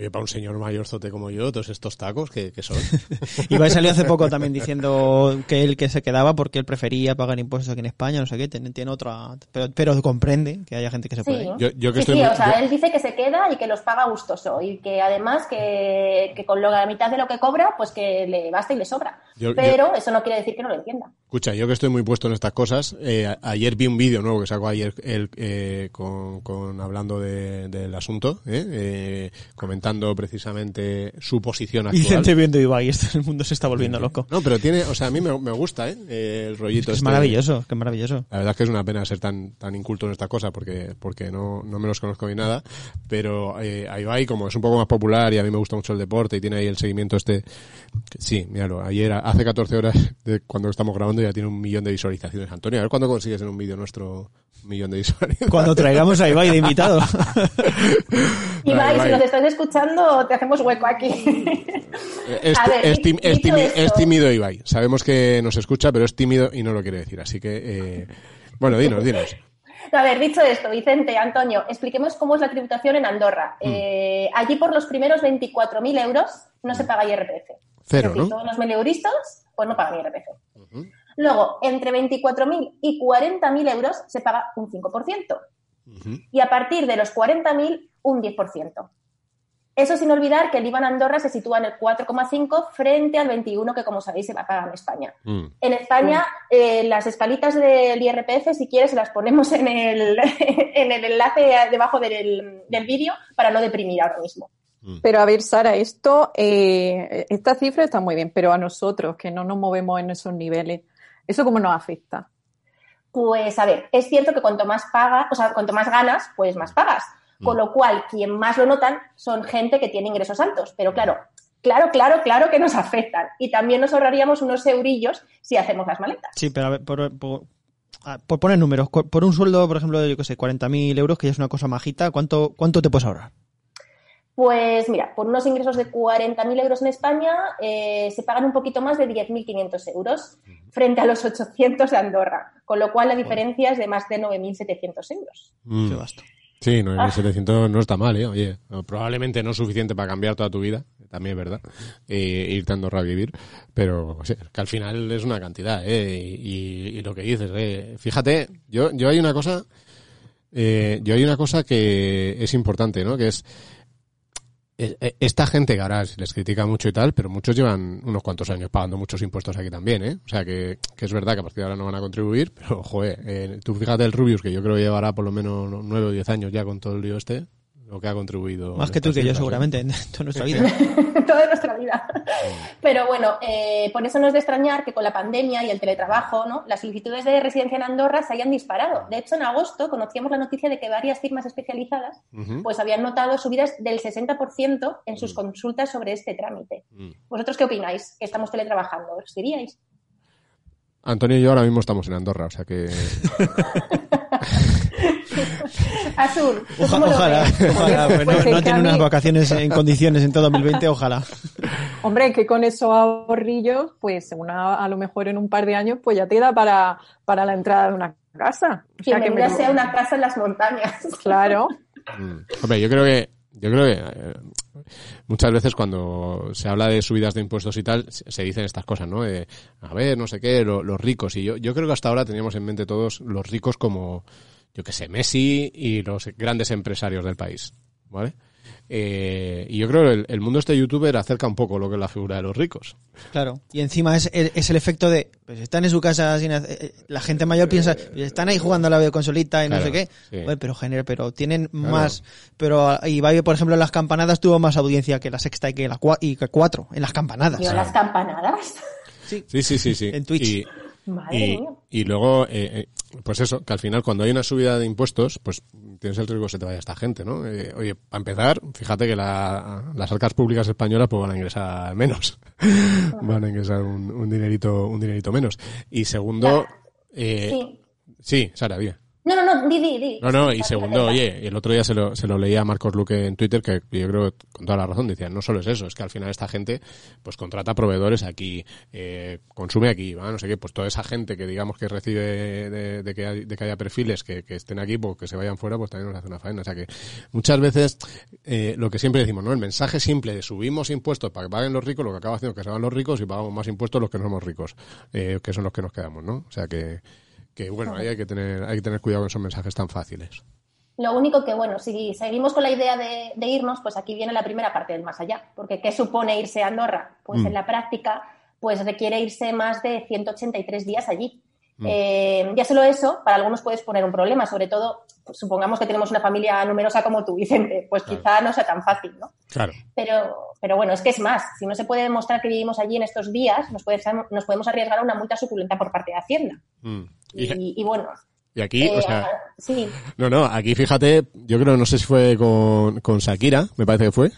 Oye, para un señor mayorzote como yo, todos estos tacos, ¿qué, qué son? (laughs) Ibai salió hace poco también diciendo que él que se quedaba porque él prefería pagar impuestos aquí en España, no sé qué, tiene, tiene otra... Pero, pero comprende que haya gente que se Sí. puede ir. Yo, yo que Sí, estoy sí, muy- o sea, yo- él dice que se queda y que los paga gustoso y que además que, que con lo- la mitad de lo que cobra, pues que le basta y le sobra. Yo- Pero eso no quiere decir que no lo entienda. Escucha, yo que estoy muy puesto en estas cosas, eh, a- ayer vi un vídeo nuevo que sacó ayer él eh, con, con- hablando de- del asunto, ¿eh? Eh, comentando precisamente su posición actual. Vicente viendo Ibai, esto, el mundo se está volviendo loco. No, pero tiene, o sea, a mí me, me gusta, El rollito Es este. maravilloso, que maravilloso. La verdad es que es una pena ser tan, tan inculto en esta cosa porque, porque no, no me los conozco ni nada. Pero eh, a Ibai, como es un poco más popular y a mí me gusta mucho el deporte y tiene ahí el seguimiento este. Sí, míralo, ayer, hace 14 horas de cuando estamos grabando, ya tiene un millón de visualizaciones. Antonio, a ver cuándo consigues en un vídeo nuestro un millón de visualizaciones. Cuando traigamos a Ibai de invitado. (laughs) Ibai, Ibai. si nos estás escuchando, te hacemos hueco aquí. Es, (laughs) A ver, es tim- tímido Ibai. Sabemos que nos escucha, pero es tímido y no lo quiere decir. Así que, eh, bueno, dinos, dinos. (laughs) A ver, dicho esto, Vicente, Antonio, expliquemos cómo es la tributación en Andorra. Mm. Eh, allí por los primeros 24.000 euros no se paga IRPF. Cero, es decir, ¿no? todos los meleuristas pues no pagan IRPF. Luego, entre 24.000 y 40.000 euros se paga un 5%. Y a partir de los 40.000, un 10%. Eso sin olvidar que el IVA en Andorra se sitúa en el 4,5 frente al 21 que, como sabéis, se va a pagar en España. Mm. En España, eh, las escalitas del IRPF, si quieres, las ponemos en el, (laughs) en el enlace debajo del, del vídeo para no deprimir ahora mismo. Pero a ver, Sara, esto, eh, esta cifra está muy bien, pero a nosotros que no nos movemos en esos niveles, ¿eso cómo nos afecta? Pues a ver, es cierto que cuanto más pagas, o sea, cuanto más ganas, pues más pagas. Mm. Con lo cual, quien más lo notan son gente que tiene ingresos altos. Pero claro, claro, claro, claro que nos afectan. Y también nos ahorraríamos unos eurillos si hacemos las maletas. Sí, pero a ver, por, por, ah, por poner números, por un sueldo, por ejemplo, de, yo qué sé, 40.000 euros, que ya es una cosa majita, ¿cuánto, ¿cuánto te puedes ahorrar? Pues mira, por unos ingresos de 40.000 euros en España eh, se pagan un poquito más de 10.500 euros frente a los 800 de Andorra, con lo cual la diferencia es de más de 9.700 euros. Mm. Sí, 9.700 no está mal, ¿eh? Oye, no, probablemente no es suficiente para cambiar toda tu vida, también es verdad, eh, irte a Andorra a vivir, pero o sea, que al final es una cantidad, ¿eh? Y, y lo que dices, ¿eh? Fíjate, yo, yo hay una cosa, eh, yo hay una cosa que es importante, ¿no? Que es, esta gente que ahora se les critica mucho y tal, pero muchos llevan unos cuantos años pagando muchos impuestos aquí también, ¿eh? O sea que, que es verdad que a partir de ahora no van a contribuir, pero joder, eh, tú fíjate el Rubius, que yo creo que llevará por lo menos nueve o diez años ya con todo el lío este, lo que ha contribuido. Más que tú que yo, seguramente, en (laughs) toda nuestra vida. (laughs) Toda nuestra vida. Pero bueno, eh, por eso no es de extrañar que con la pandemia y el teletrabajo, ¿no? las solicitudes de residencia en Andorra se hayan disparado. De hecho, en agosto conocíamos la noticia de que varias firmas especializadas pues habían notado subidas del 60% en sus consultas sobre este trámite. Mm. ¿Vosotros qué opináis? Que estamos teletrabajando, ¿os diríais? Antonio y yo ahora mismo estamos en Andorra, o sea que... (laughs) Azul, ¿tú Oja- ojalá, ojalá, pues no, Pues es no que tiene unas vacaciones en condiciones en todo (laughs) 2020, ojalá. Hombre, que con esos ahorrillos, pues una, a lo mejor en un par de años, pues ya te da para, para la entrada de una casa. O sea, que me- sea una casa en las montañas. (laughs) Claro. Mm. Hombre, yo creo que, yo creo que eh, muchas veces cuando se habla de subidas de impuestos y tal, se, se dicen estas cosas, ¿no? De, a ver, no sé qué, lo- los ricos. Y yo, yo creo que hasta ahora teníamos en mente todos los ricos como, yo qué sé, Messi y los grandes empresarios del país, ¿vale? Eh, y yo creo que el, el mundo este youtuber acerca un poco lo que es la figura de los ricos. Claro. Y encima es, el- es el efecto de, pues están en su casa sin hacer- eh, la gente mayor piensa, pues están ahí jugando a la videoconsolita y no sé qué. sí. Oye, pero genera, pero tienen Claro. más, pero Ibai, por ejemplo, en las campanadas tuvo más audiencia que la sexta y que la cua- y que cuatro, en las campanadas. Yo las campanadas. Sí, sí, sí, sí. En Twitch. Y, Madre y, mía. y luego, eh, eh, pues eso, que al final cuando hay una subida de impuestos, pues tienes el riesgo de que se te vaya esta gente, ¿no? Eh, oye, para empezar, fíjate que la- las arcas públicas españolas pues van a ingresar menos. (laughs) van a ingresar un, un dinerito un dinerito menos. Y segundo, eh, Sí. sí, Sara, bien. No, no, no, di, di, di. No, no, y segundo, oye, el otro día se lo, se lo leía a Marcos Luque en Twitter, que yo creo que con toda la razón decía, no solo es eso, es que al final esta gente pues contrata proveedores aquí, eh, consume aquí, ¿va? no sé qué, pues toda esa gente que digamos que recibe de, de que, hay- de que haya perfiles que, que estén aquí, pues que se vayan fuera, pues también nos hace una faena. O sea que muchas veces eh, lo que siempre decimos, ¿no? El mensaje simple de subimos impuestos para que paguen los ricos, lo que acaba haciendo es que se van los ricos y pagamos más impuestos los que no somos ricos, eh, que son los que nos quedamos, ¿no? O sea que, que bueno, ahí hay que tener, hay que tener cuidado con esos mensajes tan fáciles. Lo único que, bueno, si seguimos con la idea de, de irnos, pues aquí viene la primera parte del más allá. Porque ¿qué supone irse a Andorra? Pues Mm. en la práctica, pues requiere irse más de 183 días allí. Mm. Eh, ya solo eso, para algunos puedes poner un problema, sobre todo, pues, supongamos que tenemos una familia numerosa como tú, Vicente, pues quizá no sea tan fácil, ¿no? Claro. Pero, pero bueno, es que es más, si no se puede demostrar que vivimos allí en estos días, nos, puede- nos podemos arriesgar a una multa suculenta por parte de Hacienda. Mm. Y, Y, bueno, y aquí, o eh, sea, sí, no, no, aquí fíjate, yo creo, no sé si fue con, con Shakira, me parece que fue.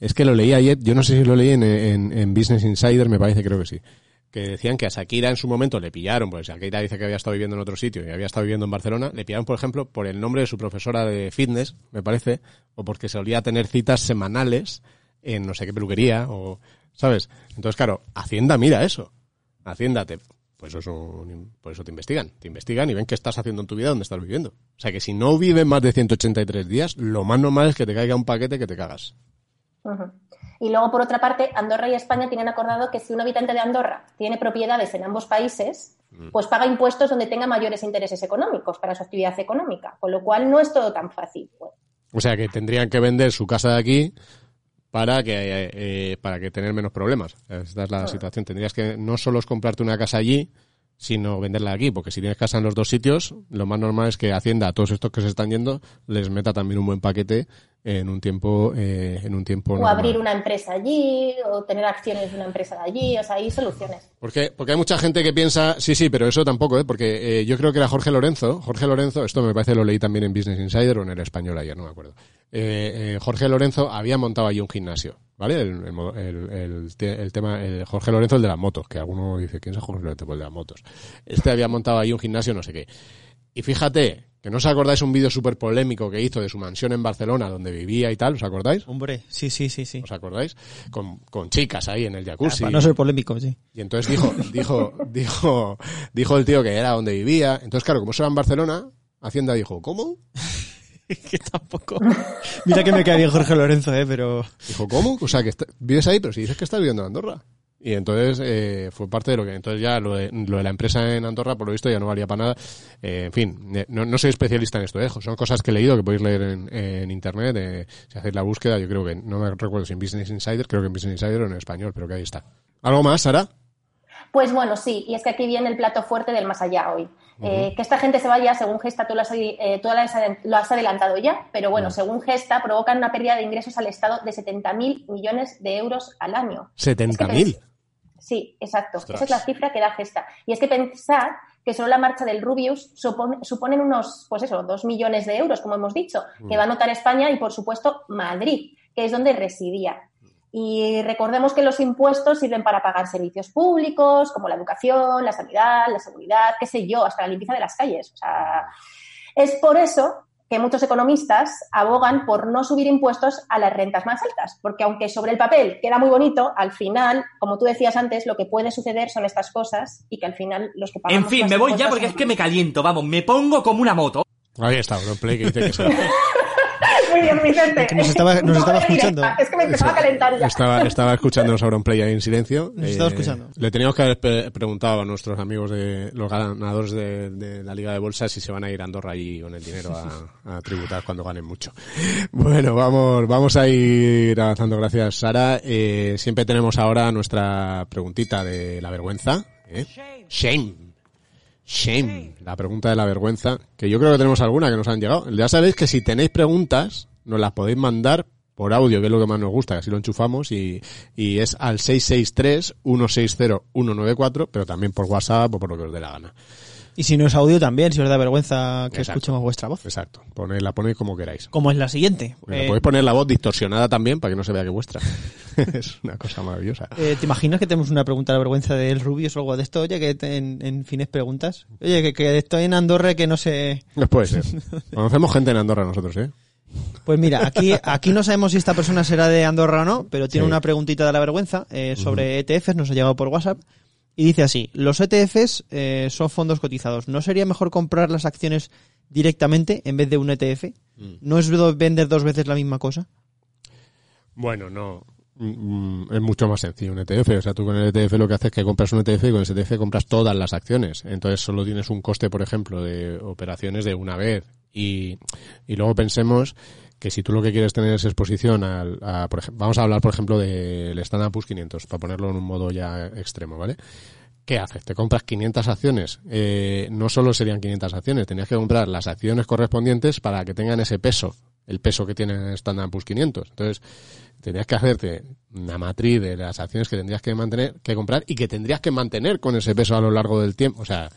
Es que lo leí ayer, yo no sé si lo leí en, en, en Business Insider, me parece, creo que sí. Que decían que a Shakira en su momento le pillaron, pues Shakira dice que había estado viviendo en otro sitio y había estado viviendo en Barcelona, le pillaron, por ejemplo, por el nombre de su profesora de fitness, me parece, o porque solía tener citas semanales en no sé qué peluquería, o, ¿sabes? Entonces, claro, Hacienda mira eso. Hacienda te, pues eso, por eso te investigan. Te investigan y ven qué estás haciendo en tu vida, dónde estás viviendo. O sea que si no vives más de 183 días, lo más normal es que te caiga un paquete que te cagas. Y luego, por otra parte, Andorra y España tienen acordado que si un habitante de Andorra tiene propiedades en ambos países, pues paga impuestos donde tenga mayores intereses económicos para su actividad económica, con lo cual no es todo tan fácil. O sea que tendrían que vender su casa de aquí para que eh, eh, para que tener menos problemas. Esta es la situación. Tendrías que no solo es comprarte una casa allí, sino venderla aquí, porque si tienes casa en los dos sitios, lo más normal es que Hacienda a todos estos que se están yendo les meta también un buen paquete en un tiempo eh, en un tiempo O normal. abrir una empresa allí, o tener acciones de una empresa de allí, o sea, hay soluciones. Porque, porque hay mucha gente que piensa, sí, sí, pero eso tampoco, ¿eh? porque eh, yo creo que era Jorge Lorenzo, Jorge Lorenzo, esto me parece lo leí también en Business Insider o en el español ayer, no me acuerdo. Eh, eh, Jorge Lorenzo había montado allí un gimnasio, ¿vale? El, el el- el te- el tema, Jorge Lorenzo, el de las motos, que alguno dice, ¿quién es Jorge Lorenzo? Pues el de las motos. Este había montado ahí un gimnasio, no sé qué. Y fíjate, que no os acordáis un vídeo súper polémico que hizo de su mansión en Barcelona, donde vivía y tal, ¿os acordáis? Hombre, sí, sí, sí, sí. ¿Os acordáis? Con, con chicas ahí en el jacuzzi. Para no ser polémico, sí. Y entonces dijo, (laughs) dijo, dijo, dijo el tío que era donde vivía. Entonces, claro, como eso era en Barcelona, Hacienda dijo, ¿cómo? (laughs) que tampoco. Mira que me cae bien Jorge Lorenzo, eh, pero. Dijo, ¿cómo? O sea, que está- vives ahí, pero si dices que estás viviendo en Andorra. Y entonces eh, fue parte de lo que. Entonces ya lo de, lo de la empresa en Andorra, por lo visto, ya no valía para nada. Eh, en fin, eh, no, no soy especialista en esto, eh, son cosas que he leído que podéis leer en, en internet. eh, si hacéis la búsqueda, yo creo que, no me recuerdo si en Business Insider, creo que en Business Insider o en español, pero que ahí está. ¿Algo más, Sara? Pues bueno, sí, y es que aquí viene el plato fuerte del más allá hoy. Eh, que esta gente se vaya, según Gesta, tú lo has, eh, tú lo has adelantado ya, pero bueno, según Gesta, provocan una pérdida de ingresos al Estado de 70.000 millones de euros al año. 70.000. Sí, exacto. Ostras. Esa es la cifra que da Gesta. Y es que pensad que solo la marcha del Rubius supone- suponen unos, pues eso, dos millones de euros, como hemos dicho, que Mm. va a notar España y, por supuesto, Madrid, que es donde residía. Y recordemos que los impuestos sirven para pagar servicios públicos, como la educación, la sanidad, la seguridad, qué sé yo, hasta la limpieza de las calles. O sea, es por eso que muchos economistas abogan por no subir impuestos a las rentas más altas, porque aunque sobre el papel queda muy bonito, al final, como tú decías antes, lo que puede suceder son estas cosas y que al final los que pagamos En fin, me voy ya porque es que me caliento, vamos, me pongo como una moto. Ahí está, Play que dice que (laughs) (laughs) Muy bien, Vicente. Que nos estaba- nos estaba Doble directa. escuchando. Es que me empezaba a calentar ya. Estaba, estaba escuchando Sauron Play ahí en silencio. Nos estaba escuchando. Le teníamos que haber preguntado a nuestros amigos de los ganadores de, de la Liga de Bolsa si se van a ir a Andorra allí con el dinero a, a tributar cuando ganen mucho. Bueno, vamos, vamos a ir avanzando. Gracias, Sara. Eh, siempre tenemos ahora nuestra preguntita de la vergüenza. ¿eh? Shame. Shame. La pregunta de la vergüenza. Que yo creo que tenemos alguna que nos han llegado. Ya sabéis que si tenéis preguntas, nos las podéis mandar por audio, que es lo que más nos gusta, que así lo enchufamos y, y es al 663-160-194, pero también por WhatsApp o por lo que os dé la gana. Y si no es audio también, si os da vergüenza que Exacto. escuchemos vuestra voz. Exacto. Pone, la ponéis como queráis. Como es la siguiente. Le Eh, podéis poner la voz distorsionada también para que no se vea que es vuestra. (laughs) (laughs) es una cosa maravillosa. eh, ¿Te imaginas que tenemos una pregunta de la vergüenza del Rubius o algo de esto? Oye, que en, en fines preguntas. Oye, que, que estoy en Andorra que no sé... No puede ser. (laughs) Conocemos gente en Andorra nosotros, ¿eh? Pues mira, aquí, aquí no sabemos si esta persona será de Andorra o no, pero tiene Sí. una preguntita de la vergüenza eh, sobre ETFs, nos ha llegado por WhatsApp, y dice así, los ETFs eh, son fondos cotizados, ¿no sería mejor comprar las acciones directamente en vez de un ETF? Mm. ¿No es vender dos veces la misma cosa? Bueno, no. Mm, Es mucho más sencillo un ETF. O sea, tú con el ETF lo que haces es que compras un ETF y con ese ETF compras todas las acciones. Entonces solo tienes un coste, por ejemplo, de operaciones de una vez. Y, y luego pensemos que si tú lo que quieres tener es exposición al, a, por ejemplo, vamos a hablar, por ejemplo, del Standard Poor's 500, para ponerlo en un modo ya extremo, ¿vale? ¿Qué haces? Te compras 500 acciones. Eh, no solo serían 500 acciones, tenías que comprar las acciones correspondientes para que tengan ese peso, el peso que tiene el Standard Poor's 500. Entonces, tendrías que hacerte una matriz de las acciones que tendrías que mantener, que comprar y que tendrías que mantener con ese peso a lo largo del tiempo. O sea,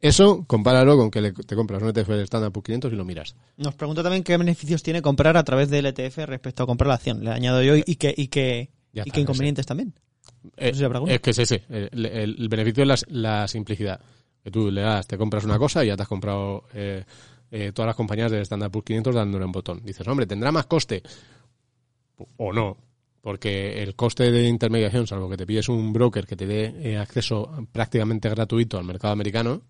eso compáralo con que le- te compras un ETF del Standard Poor's 500 y lo miras. Nos pregunta también qué beneficios tiene comprar a través del ETF respecto a comprar la acción. Le añado yo y qué y Ya y está, qué inconvenientes también. Eh, es que es ese. El, beneficio es la, la simplicidad. Que tú le das, te compras una cosa y ya te has comprado eh, eh, todas las compañías del Standard Poor's 500 dándole un botón. Dices, hombre, ¿tendrá más coste? O no. Porque el coste de intermediación, salvo que te pides un broker que te dé eh, acceso prácticamente gratuito al mercado americano,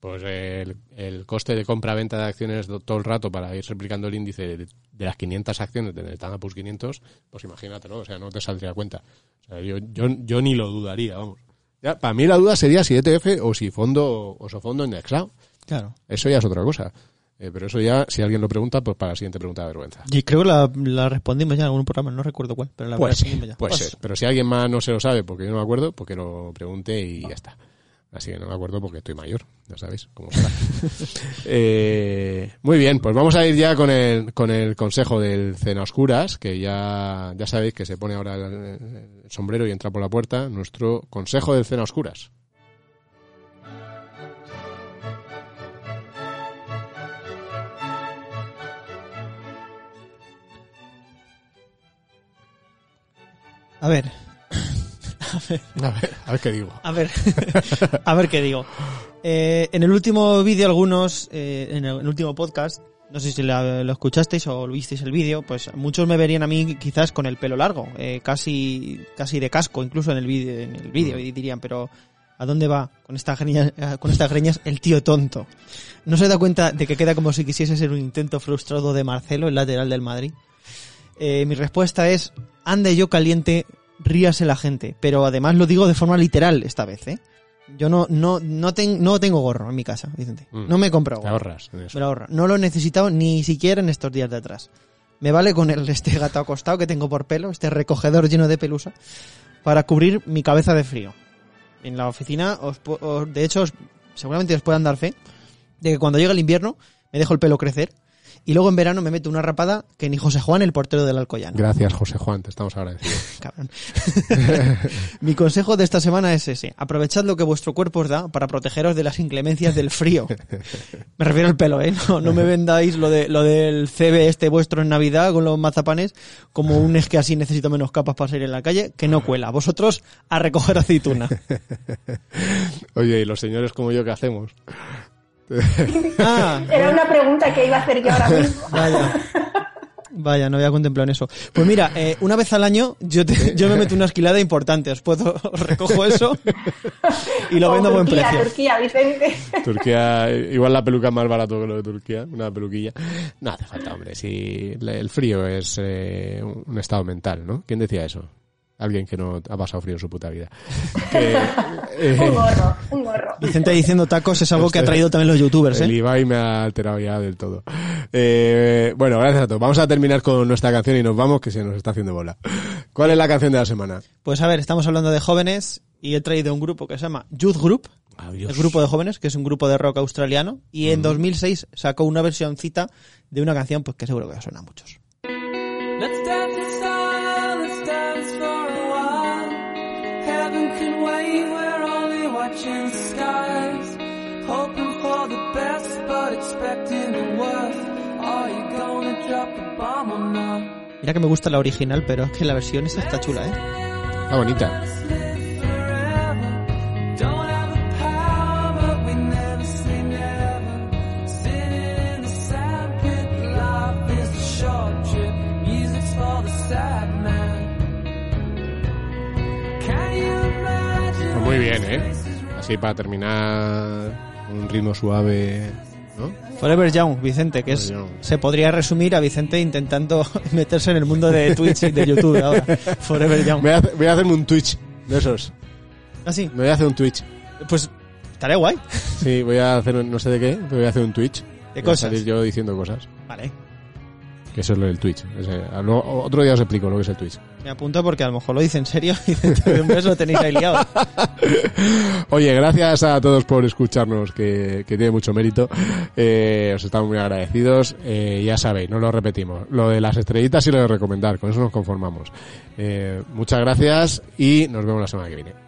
pues el, el coste de compra-venta de acciones do- todo el rato para ir replicando el índice de, de las 500 acciones del Standard Poor's 500, pues imagínatelo, o sea, no te saldría cuenta. O sea, yo, yo, yo ni lo dudaría, vamos. Ya, para mí la duda sería si ETF o si fondo o su fondo indexado. Claro. Eso ya es otra cosa. Eh, pero eso ya, si alguien lo pregunta, pues para la siguiente pregunta de vergüenza. Y creo que la, la respondimos ya en algún programa, no recuerdo cuál, pero la Puede respondimos ya. puede Pues, ser. Pero si alguien más no se lo sabe porque yo no me acuerdo, pues que lo pregunte y ya está. Así que no me acuerdo porque estoy mayor, ya sabéis cómo será. (laughs) Eh, muy bien, pues vamos a ir ya con el, con el consejo del Cena Oscuras, que ya, ya sabéis que se pone ahora el, el sombrero y entra por la puerta. Nuestro consejo del Cena Oscuras. A ver. (laughs) A ver, a ver qué digo. A ver, (laughs) a ver qué digo. Eh, en el último vídeo, algunos, eh, en el, último podcast, no sé si la- lo escuchasteis o lo visteis el vídeo, pues muchos me verían a mí quizás con el pelo largo, eh, casi, casi de casco, incluso en el vídeo, en el vídeo, y dirían, pero ¿a dónde va con estas greñas, (laughs) con estas greñas el tío tonto? ¿No se da cuenta de que queda como si quisiese ser un intento frustrado de Marcelo, el lateral del Madrid? Eh, mi respuesta es, ande yo caliente, ríase la gente. Pero además lo digo de forma literal esta vez, ¿eh? Yo no, no, no, ten- no tengo gorro en mi casa, Vicente. Mm. No me he comprado. Te gorro. ahorras en eso. Me lo ahorro. No lo he necesitado ni siquiera en estos días de atrás. Me vale con el, este gato acostado que tengo por pelo, este recogedor lleno de pelusa, para cubrir mi cabeza de frío. En la oficina, os, os- de hecho, os- seguramente os puedan dar fe de que cuando llega el invierno me dejo el pelo crecer y luego en verano me meto una rapada que ni José Juan, el portero del Alcoyano. Gracias, José Juan, te estamos agradecidos. (laughs) Cabrón. (laughs) Mi consejo de esta semana es ese. Aprovechad lo que vuestro cuerpo os da para protegeros de las inclemencias del frío. Me refiero al pelo, ¿eh? No, no me vendáis lo, de, lo del CB este vuestro en Navidad con los mazapanes como un es que así necesito menos capas para salir en la calle, que no cuela. Vosotros a recoger aceituna. (laughs) Oye, ¿y los señores como yo qué hacemos? (laughs) Ah, Era una pregunta que iba a hacer yo ahora (laughs) mismo. Vaya. Vaya, no había contemplado en eso. Pues mira, eh, una vez al año yo, te- yo me meto una esquilada importante. Os puedo, os recojo eso y lo vendo a buen Turquía, precio. Turquía, Vicente. Turquía, igual la peluca es más barato que lo de Turquía, una peluquilla. No hace falta, hombre. Si el frío es eh, un estado mental, ¿no? ¿Quién decía eso? Alguien que no ha pasado frío en su puta vida. (laughs) Que, eh, Un gorro, un gorro. Vicente diciendo tacos es algo que ha Este- traído también los youtubers, El ¿eh? Ibai me ha alterado ya del todo. Eh, bueno, gracias a todos. Vamos a terminar con nuestra canción y nos vamos, que se nos está haciendo bola. ¿Cuál es la canción de la semana? Pues a ver, estamos hablando de jóvenes y he traído un grupo que se llama Youth Group, Adiós. el grupo de jóvenes, que es un grupo de rock australiano, y en 2006 sacó una versioncita de una canción pues que seguro que os suena a muchos. Let's Mira que me gusta la original, pero es que la versión esa está chula, ¿eh? Está bonita. Pues muy bien, ¿eh? Así para terminar un ritmo suave, ¿no? Forever Young, Vicente, que es, se podría resumir a Vicente intentando (laughs) meterse en el mundo de Twitch y de YouTube ahora. (laughs) Forever Young. Voy a, voy a hacerme un Twitch de esos. ¿Ah, sí? Me voy a hacer un Twitch. Pues estaría guay. Sí, voy a hacer, un- no sé de qué, pero voy a hacer un Twitch. ¿De Voy a cosas? salir yo diciendo cosas. Vale. Eso es lo del Twitch. Ese- otro día os explico lo que es el Twitch. Me apunto porque a lo mejor lo dice en serio y dentro de un mes lo tenéis ahí liado. (laughs) Oye, gracias a todos por escucharnos, que, que tiene mucho mérito. Eh, os estamos muy agradecidos. Eh, ya sabéis, no lo repetimos. Lo de las estrellitas y lo de recomendar, con eso nos conformamos. Eh, muchas gracias y nos vemos la semana que viene.